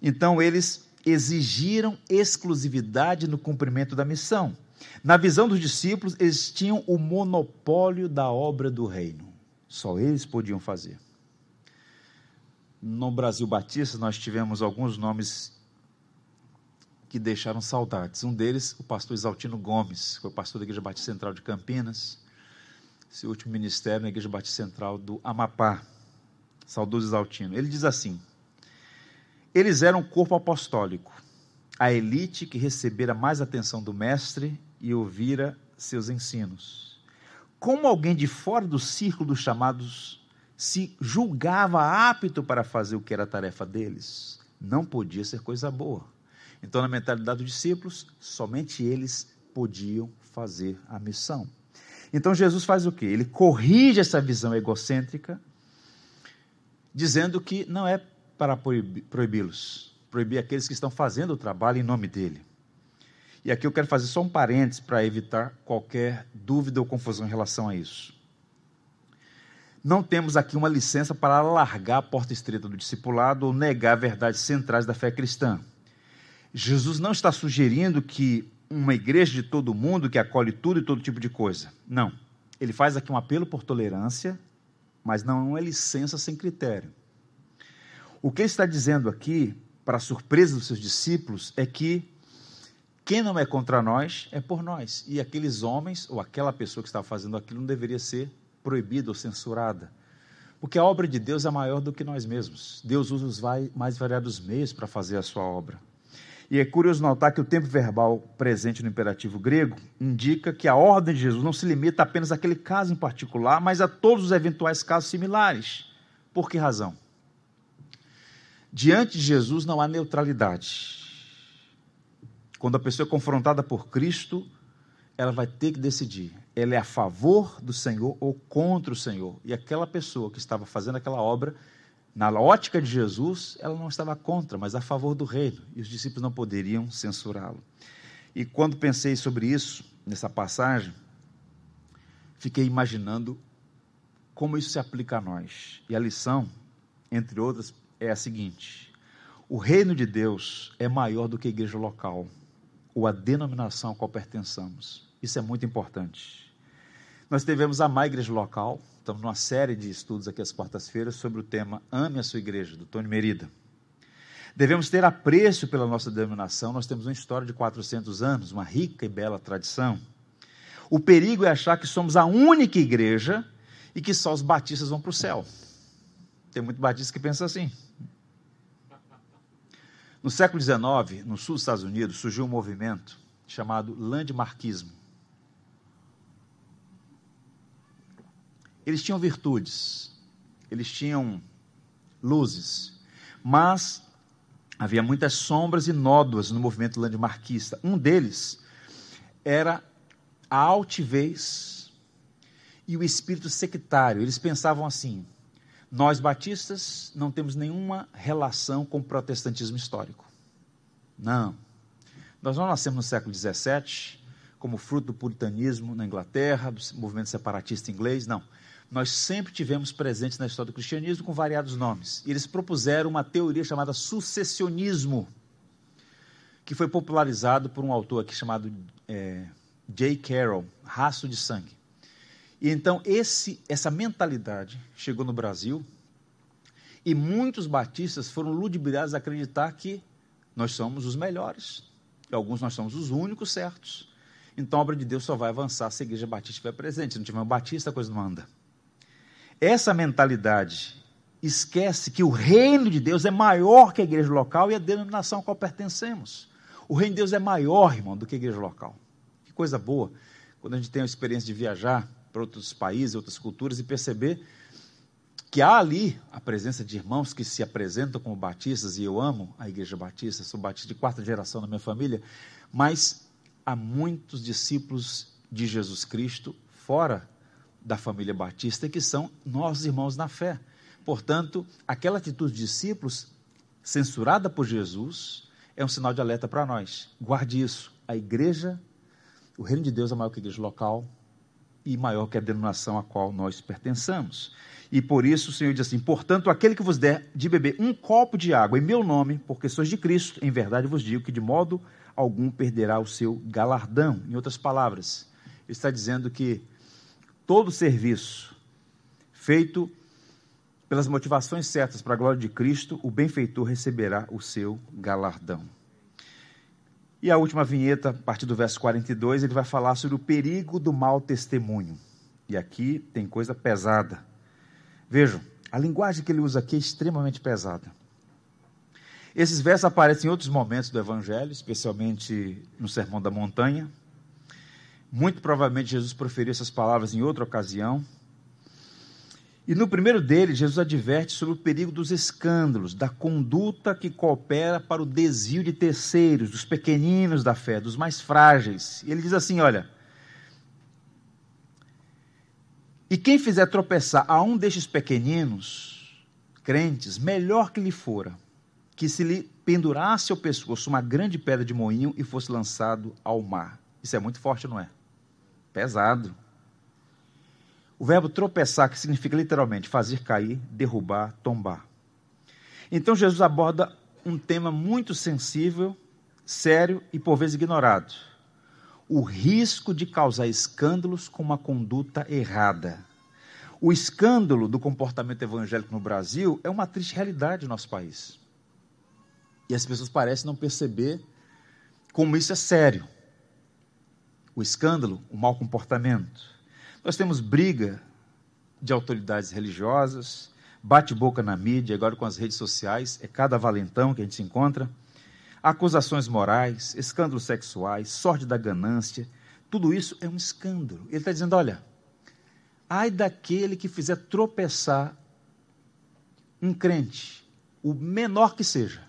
Então eles exigiram exclusividade no cumprimento da missão. Na visão dos discípulos, eles tinham o monopólio da obra do reino. Só eles podiam fazer. No Brasil Batista, nós tivemos alguns nomes que deixaram saudades. Um deles, o pastor Exaltino Gomes, foi pastor da Igreja Batista Central de Campinas, seu último ministério na Igreja Batista Central do Amapá. Saudoso Exaltino. Ele diz assim: Eles eram o corpo apostólico, a elite que recebera mais atenção do Mestre e ouvira seus ensinos. Como alguém de fora do círculo dos chamados se julgava apto para fazer o que era a tarefa deles, não podia ser coisa boa. Então, na mentalidade dos discípulos, somente eles podiam fazer a missão. Então, Jesus faz o quê? Ele corrige essa visão egocêntrica, dizendo que não é para proibi-los, proibir aqueles que estão fazendo o trabalho em nome dele. E aqui eu quero fazer só um parênteses para evitar qualquer dúvida ou confusão em relação a isso. Não temos aqui uma licença para alargar a porta estreita do discipulado ou negar verdades centrais da fé cristã. Jesus não está sugerindo que uma igreja de todo mundo que acolhe tudo e todo tipo de coisa. Não. Ele faz aqui um apelo por tolerância, mas não é licença sem critério. O que ele está dizendo aqui, para surpresa dos seus discípulos, é que quem não é contra nós é por nós. E aqueles homens, ou aquela pessoa que estava fazendo aquilo, não deveria ser proibida ou censurada. Porque a obra de Deus é maior do que nós mesmos. Deus usa os mais variados meios para fazer a sua obra. E é curioso notar que o tempo verbal presente no imperativo grego indica que a ordem de Jesus não se limita apenas àquele caso em particular, mas a todos os eventuais casos similares. Por que razão? Diante de Jesus não há neutralidade. Quando a pessoa é confrontada por Cristo, ela vai ter que decidir. Ela é a favor do Senhor ou contra o Senhor. E aquela pessoa que estava fazendo aquela obra na ótica de Jesus, ela não estava contra, mas a favor do reino, e os discípulos não poderiam censurá-lo. E quando pensei sobre isso, nessa passagem, fiquei imaginando como isso se aplica a nós. E a lição, entre outras, é a seguinte: o reino de Deus é maior do que a igreja local, ou a denominação a qual pertençamos. Isso é muito importante. Nós amar a igreja local, Estamos numa série de estudos aqui às quartas-feiras sobre o tema Ame a sua igreja, do Tony Merida. Devemos ter apreço pela nossa denominação, nós temos uma história de 400 anos, uma rica e bela tradição. O perigo é achar que somos a única igreja e que só os batistas vão para o céu. Tem muito batista que pensa assim. No século XIX, no sul dos Estados Unidos, surgiu um movimento chamado landmarquismo Eles tinham virtudes, eles tinham luzes, mas havia muitas sombras e nódoas no movimento landmarquista. Um deles era a altivez e o espírito sectário. Eles pensavam assim: nós batistas não temos nenhuma relação com o protestantismo histórico. Não. Nós não nascemos no século XVII como fruto do puritanismo na Inglaterra, do movimento separatista inglês, não nós sempre tivemos presentes na história do cristianismo com variados nomes. E eles propuseram uma teoria chamada sucessionismo, que foi popularizado por um autor aqui chamado é, J. Carroll, Raço de Sangue. E então esse, essa mentalidade chegou no Brasil e muitos batistas foram ludibriados a acreditar que nós somos os melhores. Alguns nós somos os únicos certos. Então a obra de Deus só vai avançar se a igreja batista estiver presente. Se não tiver um batista, a coisa não anda. Essa mentalidade esquece que o reino de Deus é maior que a igreja local e a denominação a qual pertencemos. O reino de Deus é maior, irmão, do que a igreja local. Que coisa boa quando a gente tem a experiência de viajar para outros países, outras culturas e perceber que há ali a presença de irmãos que se apresentam como batistas, e eu amo a igreja batista, sou batista de quarta geração na minha família, mas há muitos discípulos de Jesus Cristo fora da família batista que são nossos irmãos na fé. Portanto, aquela atitude de discípulos, censurada por Jesus, é um sinal de alerta para nós. Guarde isso. A igreja, o reino de Deus é maior que a igreja local e maior que a denominação a qual nós pertençamos. E por isso o Senhor diz assim: Portanto, aquele que vos der de beber um copo de água em meu nome, porque sois de Cristo, em verdade vos digo que de modo algum perderá o seu galardão. Em outras palavras, ele está dizendo que todo serviço feito pelas motivações certas para a glória de Cristo, o benfeitor receberá o seu galardão. E a última vinheta, a partir do verso 42, ele vai falar sobre o perigo do mau testemunho. E aqui tem coisa pesada. Vejam, a linguagem que ele usa aqui é extremamente pesada. Esses versos aparecem em outros momentos do Evangelho, especialmente no Sermão da Montanha. Muito provavelmente Jesus proferiu essas palavras em outra ocasião. E no primeiro dele, Jesus adverte sobre o perigo dos escândalos, da conduta que coopera para o desvio de terceiros, dos pequeninos da fé, dos mais frágeis. E ele diz assim: olha, E quem fizer tropeçar a um destes pequeninos, crentes, melhor que lhe fora, que se lhe pendurasse ao pescoço uma grande pedra de moinho e fosse lançado ao mar. Isso é muito forte, não é? Pesado. O verbo tropeçar, que significa literalmente fazer cair, derrubar, tombar. Então Jesus aborda um tema muito sensível, sério e por vezes ignorado o risco de causar escândalos com uma conduta errada. O escândalo do comportamento evangélico no Brasil é uma triste realidade no nosso país. E as pessoas parecem não perceber como isso é sério. O escândalo, o mau comportamento. Nós temos briga de autoridades religiosas, bate-boca na mídia, agora com as redes sociais, é cada valentão que a gente se encontra acusações morais, escândalos sexuais, sorte da ganância, tudo isso é um escândalo. Ele está dizendo: olha, ai daquele que fizer tropeçar um crente, o menor que seja.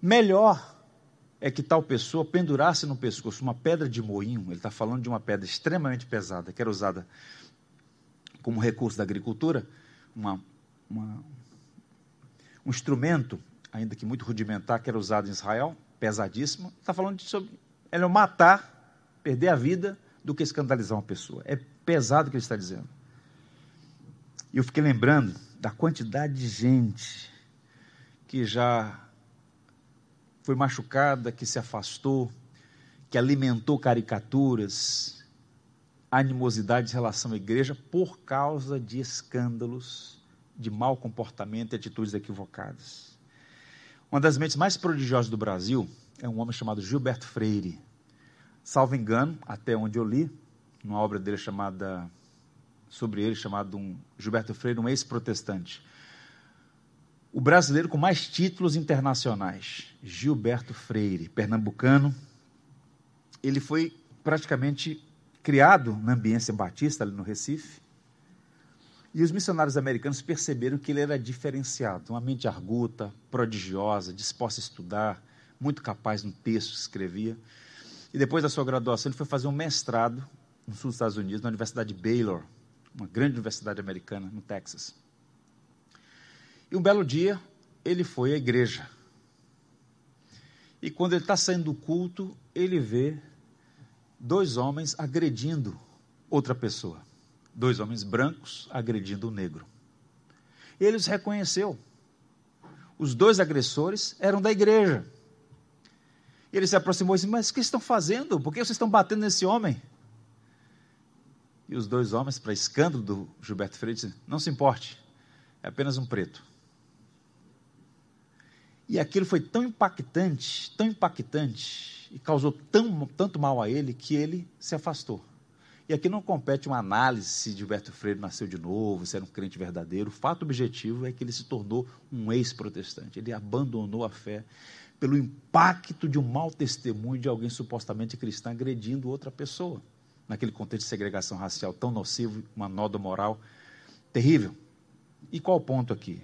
Melhor é que tal pessoa pendurasse no pescoço uma pedra de moinho, ele está falando de uma pedra extremamente pesada, que era usada como recurso da agricultura, uma, uma, um instrumento ainda que muito rudimentar, que era usado em Israel, pesadíssimo, está falando de sobre é matar, perder a vida, do que escandalizar uma pessoa. É pesado o que ele está dizendo. E eu fiquei lembrando da quantidade de gente que já foi machucada, que se afastou, que alimentou caricaturas, animosidade em relação à igreja por causa de escândalos, de mau comportamento e atitudes equivocadas. Uma das mentes mais prodigiosas do Brasil é um homem chamado Gilberto Freire. Salvo engano, até onde eu li, numa obra dele chamada sobre ele chamado um Gilberto Freire, um ex-protestante. O brasileiro com mais títulos internacionais, Gilberto Freire, pernambucano. Ele foi praticamente criado na ambiência batista ali no Recife. E os missionários americanos perceberam que ele era diferenciado, uma mente arguta, prodigiosa, disposta a estudar, muito capaz no texto que escrevia. E depois da sua graduação, ele foi fazer um mestrado no sul dos Estados Unidos, na Universidade de Baylor, uma grande universidade americana no Texas. E um belo dia, ele foi à igreja. E quando ele está saindo do culto, ele vê dois homens agredindo outra pessoa dois homens brancos agredindo um negro. Ele os reconheceu. Os dois agressores eram da igreja. Ele se aproximou e disse: Mas o que estão fazendo? Por que vocês estão batendo nesse homem? E os dois homens, para escândalo do Gilberto Freire, disseram: Não se importe, é apenas um preto. E aquilo foi tão impactante, tão impactante, e causou tão, tanto mal a ele, que ele se afastou. E aqui não compete uma análise se Gilberto Freire nasceu de novo, se era um crente verdadeiro. O fato objetivo é que ele se tornou um ex-protestante. Ele abandonou a fé pelo impacto de um mau testemunho de alguém supostamente cristão agredindo outra pessoa. Naquele contexto de segregação racial tão nocivo, uma noda moral terrível. E qual o ponto aqui?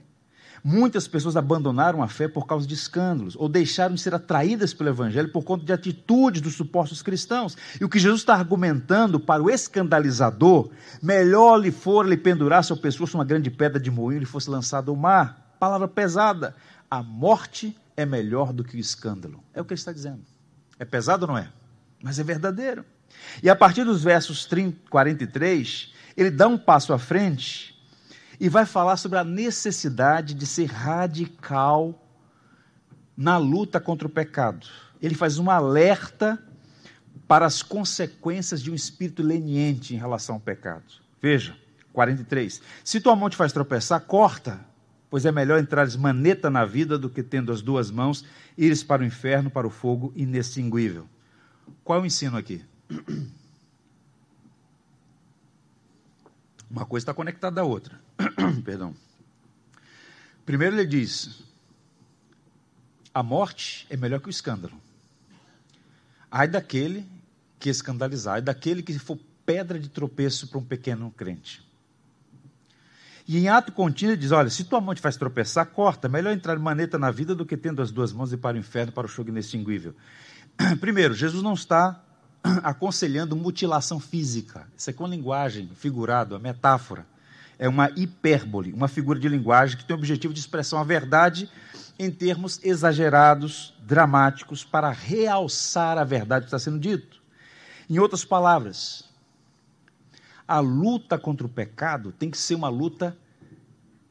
Muitas pessoas abandonaram a fé por causa de escândalos, ou deixaram de ser atraídas pelo Evangelho por conta de atitudes dos supostos cristãos. E o que Jesus está argumentando para o escandalizador, melhor lhe for lhe pendurar seu pescoço uma grande pedra de moinho e fosse lançado ao mar. Palavra pesada. A morte é melhor do que o escândalo. É o que ele está dizendo. É pesado ou não é? Mas é verdadeiro. E a partir dos versos 30, 43, ele dá um passo à frente e vai falar sobre a necessidade de ser radical na luta contra o pecado. Ele faz um alerta para as consequências de um espírito leniente em relação ao pecado. Veja, 43. Se tua mão te faz tropeçar, corta, pois é melhor entrares maneta na vida do que tendo as duas mãos, ires para o inferno, para o fogo inextinguível. Qual é o ensino aqui? Uma coisa está conectada à outra. *coughs* Perdão. Primeiro ele diz: a morte é melhor que o escândalo. Ai daquele que escandalizar, ai daquele que for pedra de tropeço para um pequeno crente. E em ato contínuo ele diz: Olha, se tua mão te faz tropeçar, corta. Melhor entrar maneta na vida do que tendo as duas mãos e para o inferno, para o fogo inextinguível. *coughs* Primeiro, Jesus não está *coughs* aconselhando mutilação física. Isso é uma linguagem figurada, uma metáfora. É uma hipérbole, uma figura de linguagem que tem o objetivo de expressar a verdade em termos exagerados, dramáticos, para realçar a verdade que está sendo dito. Em outras palavras, a luta contra o pecado tem que ser uma luta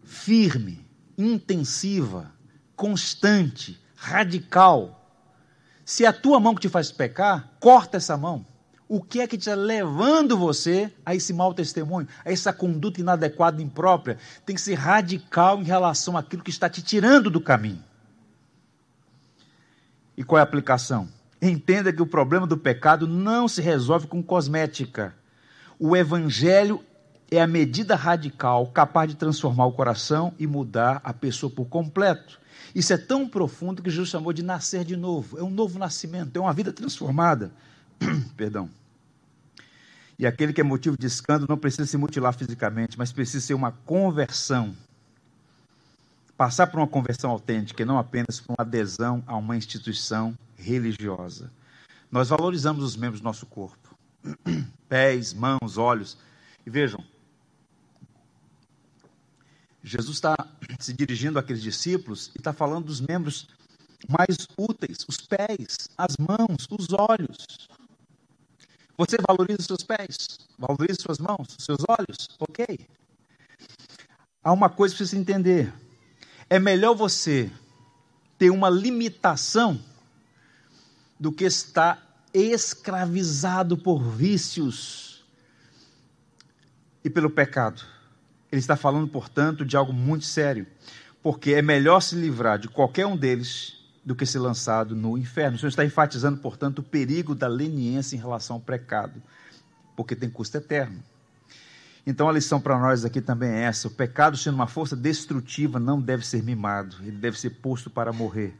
firme, intensiva, constante, radical se a tua mão que te faz pecar, corta essa mão. O que é que está levando você a esse mau testemunho, a essa conduta inadequada e imprópria? Tem que ser radical em relação àquilo que está te tirando do caminho. E qual é a aplicação? Entenda que o problema do pecado não se resolve com cosmética. O evangelho é a medida radical capaz de transformar o coração e mudar a pessoa por completo. Isso é tão profundo que Jesus chamou de nascer de novo. É um novo nascimento, é uma vida transformada. *coughs* Perdão. E aquele que é motivo de escândalo não precisa se mutilar fisicamente, mas precisa ser uma conversão. Passar por uma conversão autêntica e não apenas por uma adesão a uma instituição religiosa. Nós valorizamos os membros do nosso corpo: *coughs* pés, mãos, olhos. E vejam, Jesus está *coughs* se dirigindo àqueles discípulos e está falando dos membros mais úteis, os pés, as mãos, os olhos. Você valoriza seus pés, valoriza suas mãos, seus olhos, ok? Há uma coisa para você entender: é melhor você ter uma limitação do que estar escravizado por vícios e pelo pecado. Ele está falando, portanto, de algo muito sério, porque é melhor se livrar de qualquer um deles do que ser lançado no inferno. O Senhor está enfatizando, portanto, o perigo da leniência em relação ao pecado, porque tem custo eterno. Então a lição para nós aqui também é essa: o pecado, sendo uma força destrutiva, não deve ser mimado, ele deve ser posto para morrer.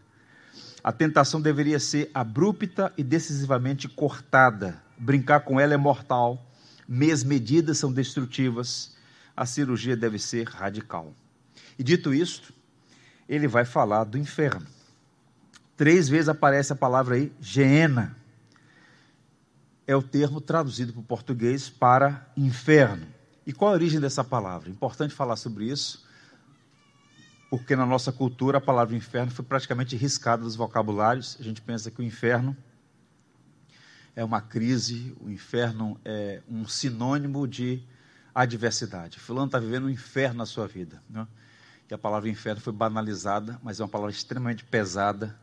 A tentação deveria ser abrupta e decisivamente cortada. Brincar com ela é mortal, meias medidas são destrutivas a cirurgia deve ser radical. E dito isto, ele vai falar do inferno. Três vezes aparece a palavra aí, geena. É o termo traduzido para o português para inferno. E qual a origem dessa palavra? Importante falar sobre isso, porque na nossa cultura a palavra inferno foi praticamente riscada dos vocabulários. A gente pensa que o inferno é uma crise, o inferno é um sinônimo de adversidade. Fulano está vivendo um inferno na sua vida. Né? E a palavra inferno foi banalizada, mas é uma palavra extremamente pesada,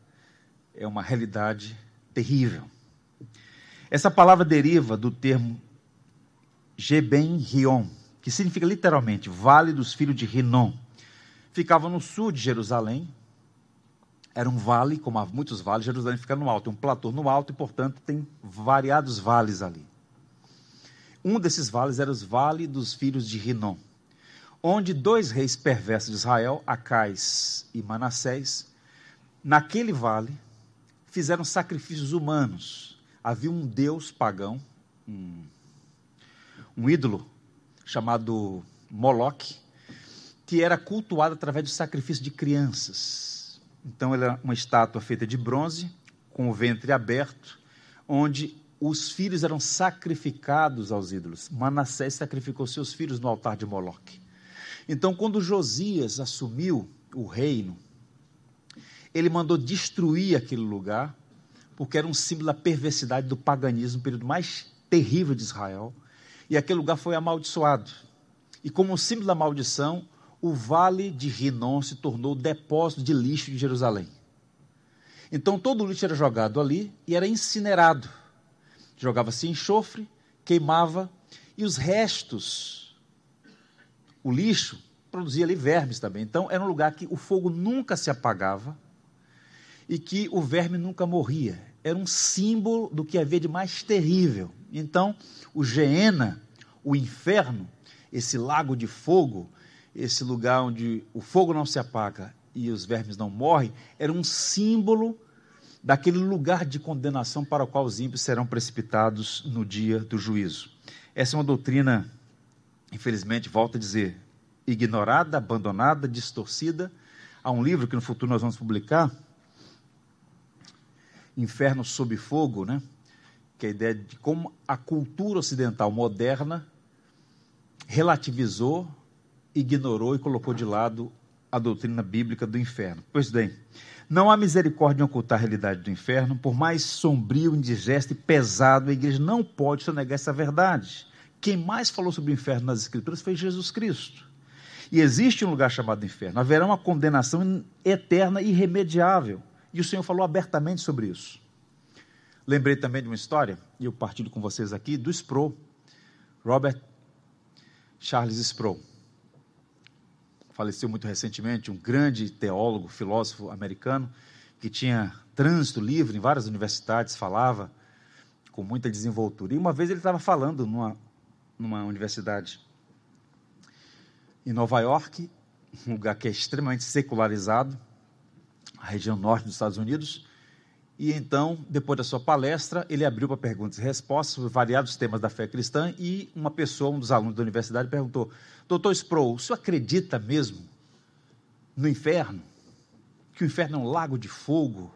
é uma realidade terrível. Essa palavra deriva do termo Geben Rion, que significa literalmente Vale dos Filhos de Rinom. Ficava no sul de Jerusalém, era um vale, como há muitos vales, Jerusalém fica no alto, um platô no alto e, portanto, tem variados vales ali. Um desses vales era os vales dos filhos de Rinom, onde dois reis perversos de Israel, Acais e Manassés, naquele vale, fizeram sacrifícios humanos. Havia um deus pagão, um, um ídolo chamado Moloque, que era cultuado através do sacrifício de crianças. Então, ela era uma estátua feita de bronze, com o ventre aberto, onde os filhos eram sacrificados aos ídolos. Manassés sacrificou seus filhos no altar de Moloque. Então, quando Josias assumiu o reino, ele mandou destruir aquele lugar, porque era um símbolo da perversidade do paganismo, período mais terrível de Israel. E aquele lugar foi amaldiçoado. E como símbolo da maldição, o vale de Rinom se tornou o depósito de lixo de Jerusalém. Então todo o lixo era jogado ali e era incinerado. Jogava-se enxofre, queimava e os restos, o lixo, produzia ali vermes também. Então era um lugar que o fogo nunca se apagava e que o verme nunca morria. Era um símbolo do que havia de mais terrível. Então, o Geena, o inferno, esse lago de fogo, esse lugar onde o fogo não se apaga e os vermes não morrem, era um símbolo daquele lugar de condenação para o qual os ímpios serão precipitados no dia do juízo. Essa é uma doutrina, infelizmente, volto a dizer, ignorada, abandonada, distorcida. Há um livro que no futuro nós vamos publicar, Inferno sob Fogo, né? que é a ideia de como a cultura ocidental moderna relativizou ignorou e colocou de lado a doutrina bíblica do inferno. Pois bem, não há misericórdia em ocultar a realidade do inferno, por mais sombrio, indigesto e pesado, a igreja não pode sonegar essa verdade. Quem mais falou sobre o inferno nas Escrituras foi Jesus Cristo. E existe um lugar chamado inferno. Haverá uma condenação eterna irremediável. E o Senhor falou abertamente sobre isso. Lembrei também de uma história, e eu partilho com vocês aqui, do Sproul, Robert Charles Sproul faleceu muito recentemente, um grande teólogo, filósofo americano, que tinha trânsito livre em várias universidades, falava com muita desenvoltura. E uma vez ele estava falando numa, numa universidade em Nova York, um lugar que é extremamente secularizado, a região norte dos Estados Unidos, e então, depois da sua palestra, ele abriu para perguntas e respostas sobre variados temas da fé cristã e uma pessoa, um dos alunos da universidade, perguntou: Doutor Sproul, o senhor acredita mesmo no inferno? Que o inferno é um lago de fogo?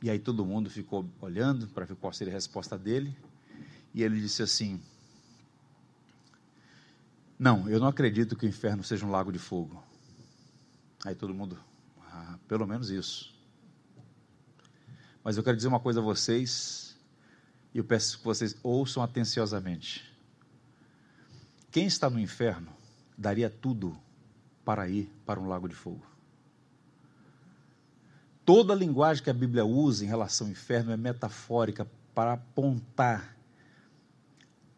E aí todo mundo ficou olhando para ver qual seria a resposta dele. E ele disse assim: Não, eu não acredito que o inferno seja um lago de fogo. Aí todo mundo, ah, pelo menos isso. Mas eu quero dizer uma coisa a vocês, e eu peço que vocês ouçam atenciosamente. Quem está no inferno daria tudo para ir para um lago de fogo. Toda a linguagem que a Bíblia usa em relação ao inferno é metafórica para apontar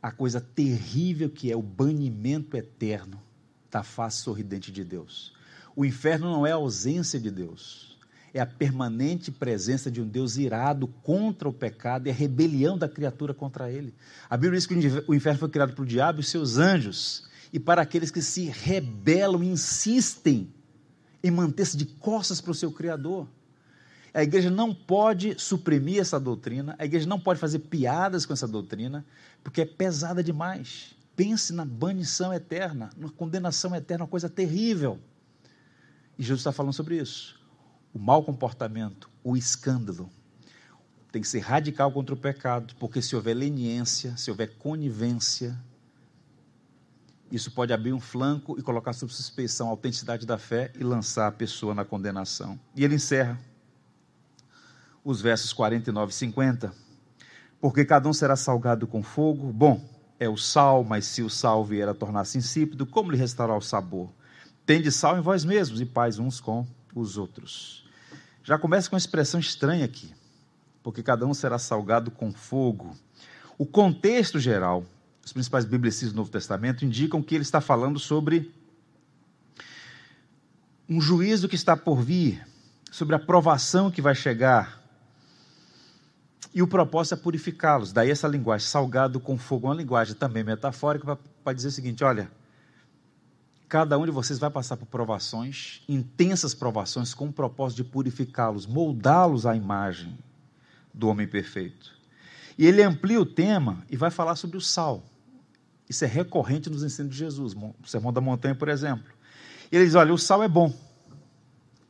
a coisa terrível que é o banimento eterno da face sorridente de Deus. O inferno não é a ausência de Deus é a permanente presença de um Deus irado contra o pecado e a rebelião da criatura contra ele. A Bíblia diz que o inferno foi criado para o diabo e seus anjos, e para aqueles que se rebelam insistem em manter-se de costas para o seu Criador. A igreja não pode suprimir essa doutrina, a igreja não pode fazer piadas com essa doutrina, porque é pesada demais. Pense na banição eterna, na condenação eterna, uma coisa terrível. E Jesus está falando sobre isso o mau comportamento, o escândalo. Tem que ser radical contra o pecado, porque se houver leniência, se houver conivência, isso pode abrir um flanco e colocar sob suspeição a autenticidade da fé e lançar a pessoa na condenação. E ele encerra os versos 49 e 50. Porque cada um será salgado com fogo. Bom, é o sal, mas se o sal vier a tornar-se insípido, como lhe restará o sabor? Tende sal em vós mesmos e paz uns com os outros. Já começa com uma expressão estranha aqui, porque cada um será salgado com fogo. O contexto geral, os principais biblicistas do Novo Testamento indicam que ele está falando sobre um juízo que está por vir, sobre a provação que vai chegar. E o propósito é purificá-los. Daí essa linguagem, salgado com fogo, uma linguagem também metafórica para dizer o seguinte: olha, cada um de vocês vai passar por provações, intensas provações, com o propósito de purificá-los, moldá-los à imagem do homem perfeito. E ele amplia o tema e vai falar sobre o sal. Isso é recorrente nos ensinos de Jesus, o Sermão da Montanha, por exemplo. Ele diz: olha, o sal é bom.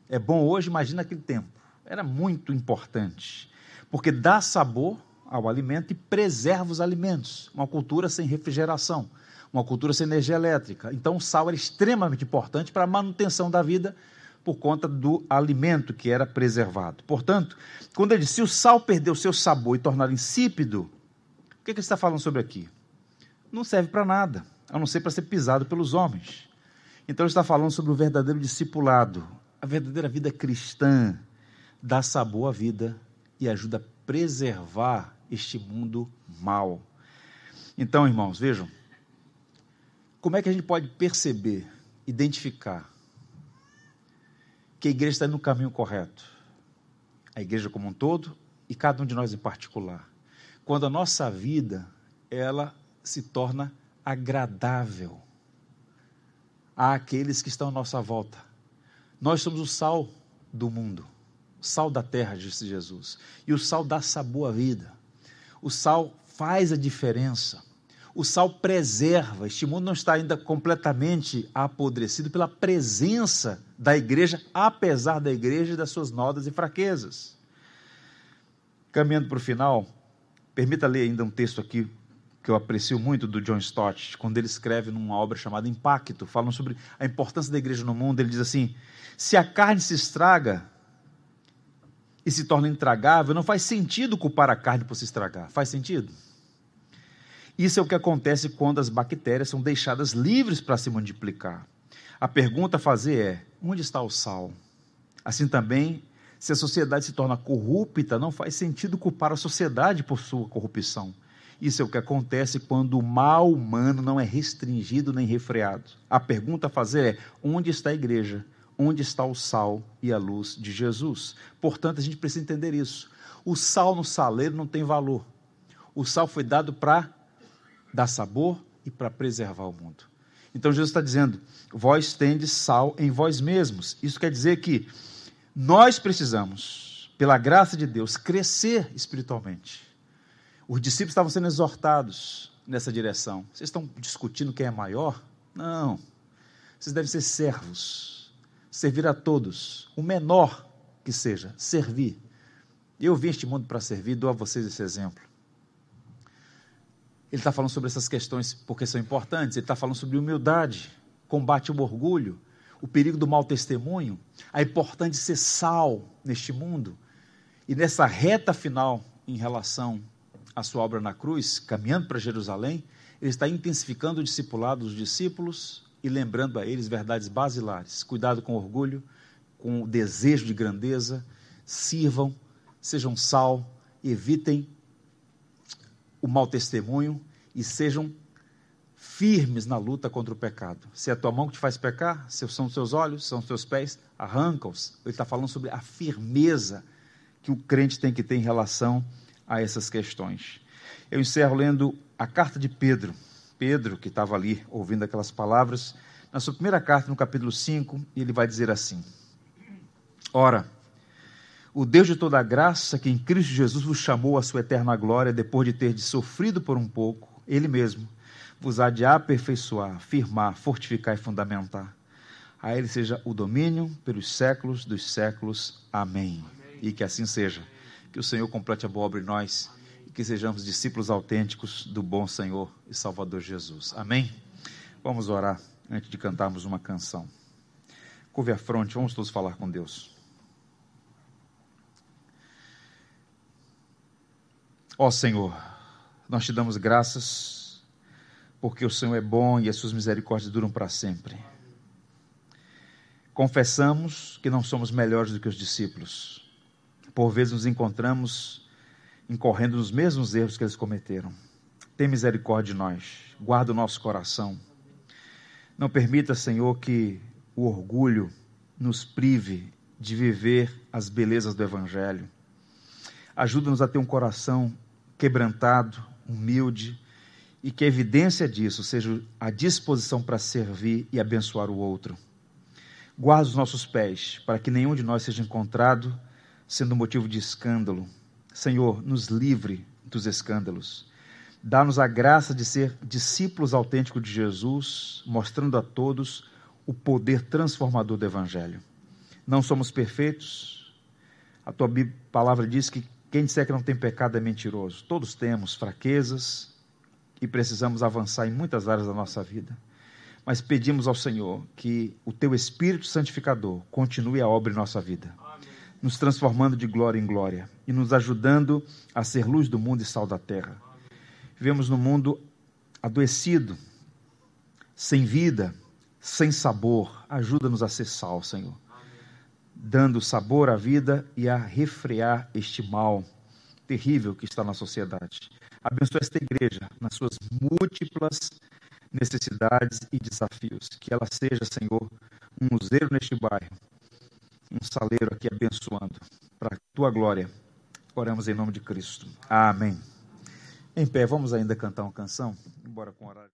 É bom hoje, imagina aquele tempo. Era muito importante, porque dá sabor ao alimento e preserva os alimentos. Uma cultura sem refrigeração, uma cultura sem energia elétrica. Então, o sal era extremamente importante para a manutenção da vida por conta do alimento que era preservado. Portanto, quando ele diz, se o sal perder o seu sabor e tornar insípido, o que, é que ele está falando sobre aqui? Não serve para nada, a não ser para ser pisado pelos homens. Então ele está falando sobre o verdadeiro discipulado, a verdadeira vida cristã, dá sabor à vida e ajuda a preservar este mundo mal. Então, irmãos, vejam, como é que a gente pode perceber, identificar que a igreja está no caminho correto. A igreja como um todo e cada um de nós em particular. Quando a nossa vida, ela se torna agradável àqueles que estão à nossa volta. Nós somos o sal do mundo, o sal da terra, disse Jesus. E o sal dá sabor à vida. O sal faz a diferença. O sal preserva. Este mundo não está ainda completamente apodrecido pela presença da igreja, apesar da igreja e das suas nodas e fraquezas. Caminhando para o final, permita ler ainda um texto aqui que eu aprecio muito do John Stott, quando ele escreve numa obra chamada Impacto, falando sobre a importância da igreja no mundo. Ele diz assim: se a carne se estraga e se torna intragável, não faz sentido culpar a carne por se estragar. Faz sentido? Isso é o que acontece quando as bactérias são deixadas livres para se multiplicar. A pergunta a fazer é: onde está o sal? Assim também, se a sociedade se torna corrupta, não faz sentido culpar a sociedade por sua corrupção. Isso é o que acontece quando o mal humano não é restringido nem refreado. A pergunta a fazer é: onde está a igreja? Onde está o sal e a luz de Jesus? Portanto, a gente precisa entender isso. O sal no saleiro não tem valor. O sal foi dado para dar sabor e para preservar o mundo. Então Jesus está dizendo: vós tendes sal em vós mesmos. Isso quer dizer que nós precisamos, pela graça de Deus, crescer espiritualmente. Os discípulos estavam sendo exortados nessa direção. Vocês estão discutindo quem é maior? Não. Vocês devem ser servos, servir a todos, o menor que seja, servir. Eu vim este mundo para servir, dou a vocês esse exemplo. Ele está falando sobre essas questões porque são importantes. Ele está falando sobre humildade, combate ao orgulho, o perigo do mau testemunho, a importância de ser sal neste mundo. E nessa reta final em relação à sua obra na cruz, caminhando para Jerusalém, ele está intensificando o discipulado dos discípulos e lembrando a eles verdades basilares. Cuidado com o orgulho, com o desejo de grandeza, sirvam, sejam sal, evitem o mau testemunho e sejam firmes na luta contra o pecado. Se é a tua mão que te faz pecar, se são os teus olhos, são os teus pés, arranca-os. Ele está falando sobre a firmeza que o crente tem que ter em relação a essas questões. Eu encerro lendo a carta de Pedro. Pedro, que estava ali ouvindo aquelas palavras, na sua primeira carta, no capítulo 5, ele vai dizer assim: Ora, o Deus de toda graça, que em Cristo Jesus vos chamou à sua eterna glória, depois de ter sofrido por um pouco, Ele mesmo vos há de aperfeiçoar, firmar, fortificar e fundamentar. A Ele seja o domínio pelos séculos dos séculos. Amém. Amém. E que assim seja. Que o Senhor complete a boa obra em nós e que sejamos discípulos autênticos do bom Senhor e Salvador Jesus. Amém. Vamos orar antes de cantarmos uma canção. Curve a fronte, vamos todos falar com Deus. Ó Senhor, nós te damos graças, porque o Senhor é bom e as suas misericórdias duram para sempre. Confessamos que não somos melhores do que os discípulos. Por vezes nos encontramos incorrendo nos mesmos erros que eles cometeram. Tem misericórdia de nós, guarda o nosso coração. Não permita, Senhor, que o orgulho nos prive de viver as belezas do Evangelho. Ajuda-nos a ter um coração quebrantado, humilde, e que a evidência disso seja a disposição para servir e abençoar o outro. Guarda os nossos pés, para que nenhum de nós seja encontrado sendo motivo de escândalo. Senhor, nos livre dos escândalos. Dá-nos a graça de ser discípulos autênticos de Jesus, mostrando a todos o poder transformador do Evangelho. Não somos perfeitos. A tua palavra diz que quem disser que não tem pecado é mentiroso. Todos temos fraquezas e precisamos avançar em muitas áreas da nossa vida. Mas pedimos ao Senhor que o teu Espírito Santificador continue a obra em nossa vida, Amém. nos transformando de glória em glória e nos ajudando a ser luz do mundo e sal da terra. Vivemos num mundo adoecido, sem vida, sem sabor. Ajuda-nos a ser sal, Senhor dando sabor à vida e a refrear este mal terrível que está na sociedade. Abençoa esta igreja nas suas múltiplas necessidades e desafios. Que ela seja, Senhor, um museiro neste bairro, um saleiro aqui abençoando, para a tua glória. Oramos em nome de Cristo. Amém. Em pé, vamos ainda cantar uma canção, embora com horário.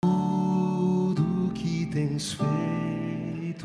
Tudo que tens feito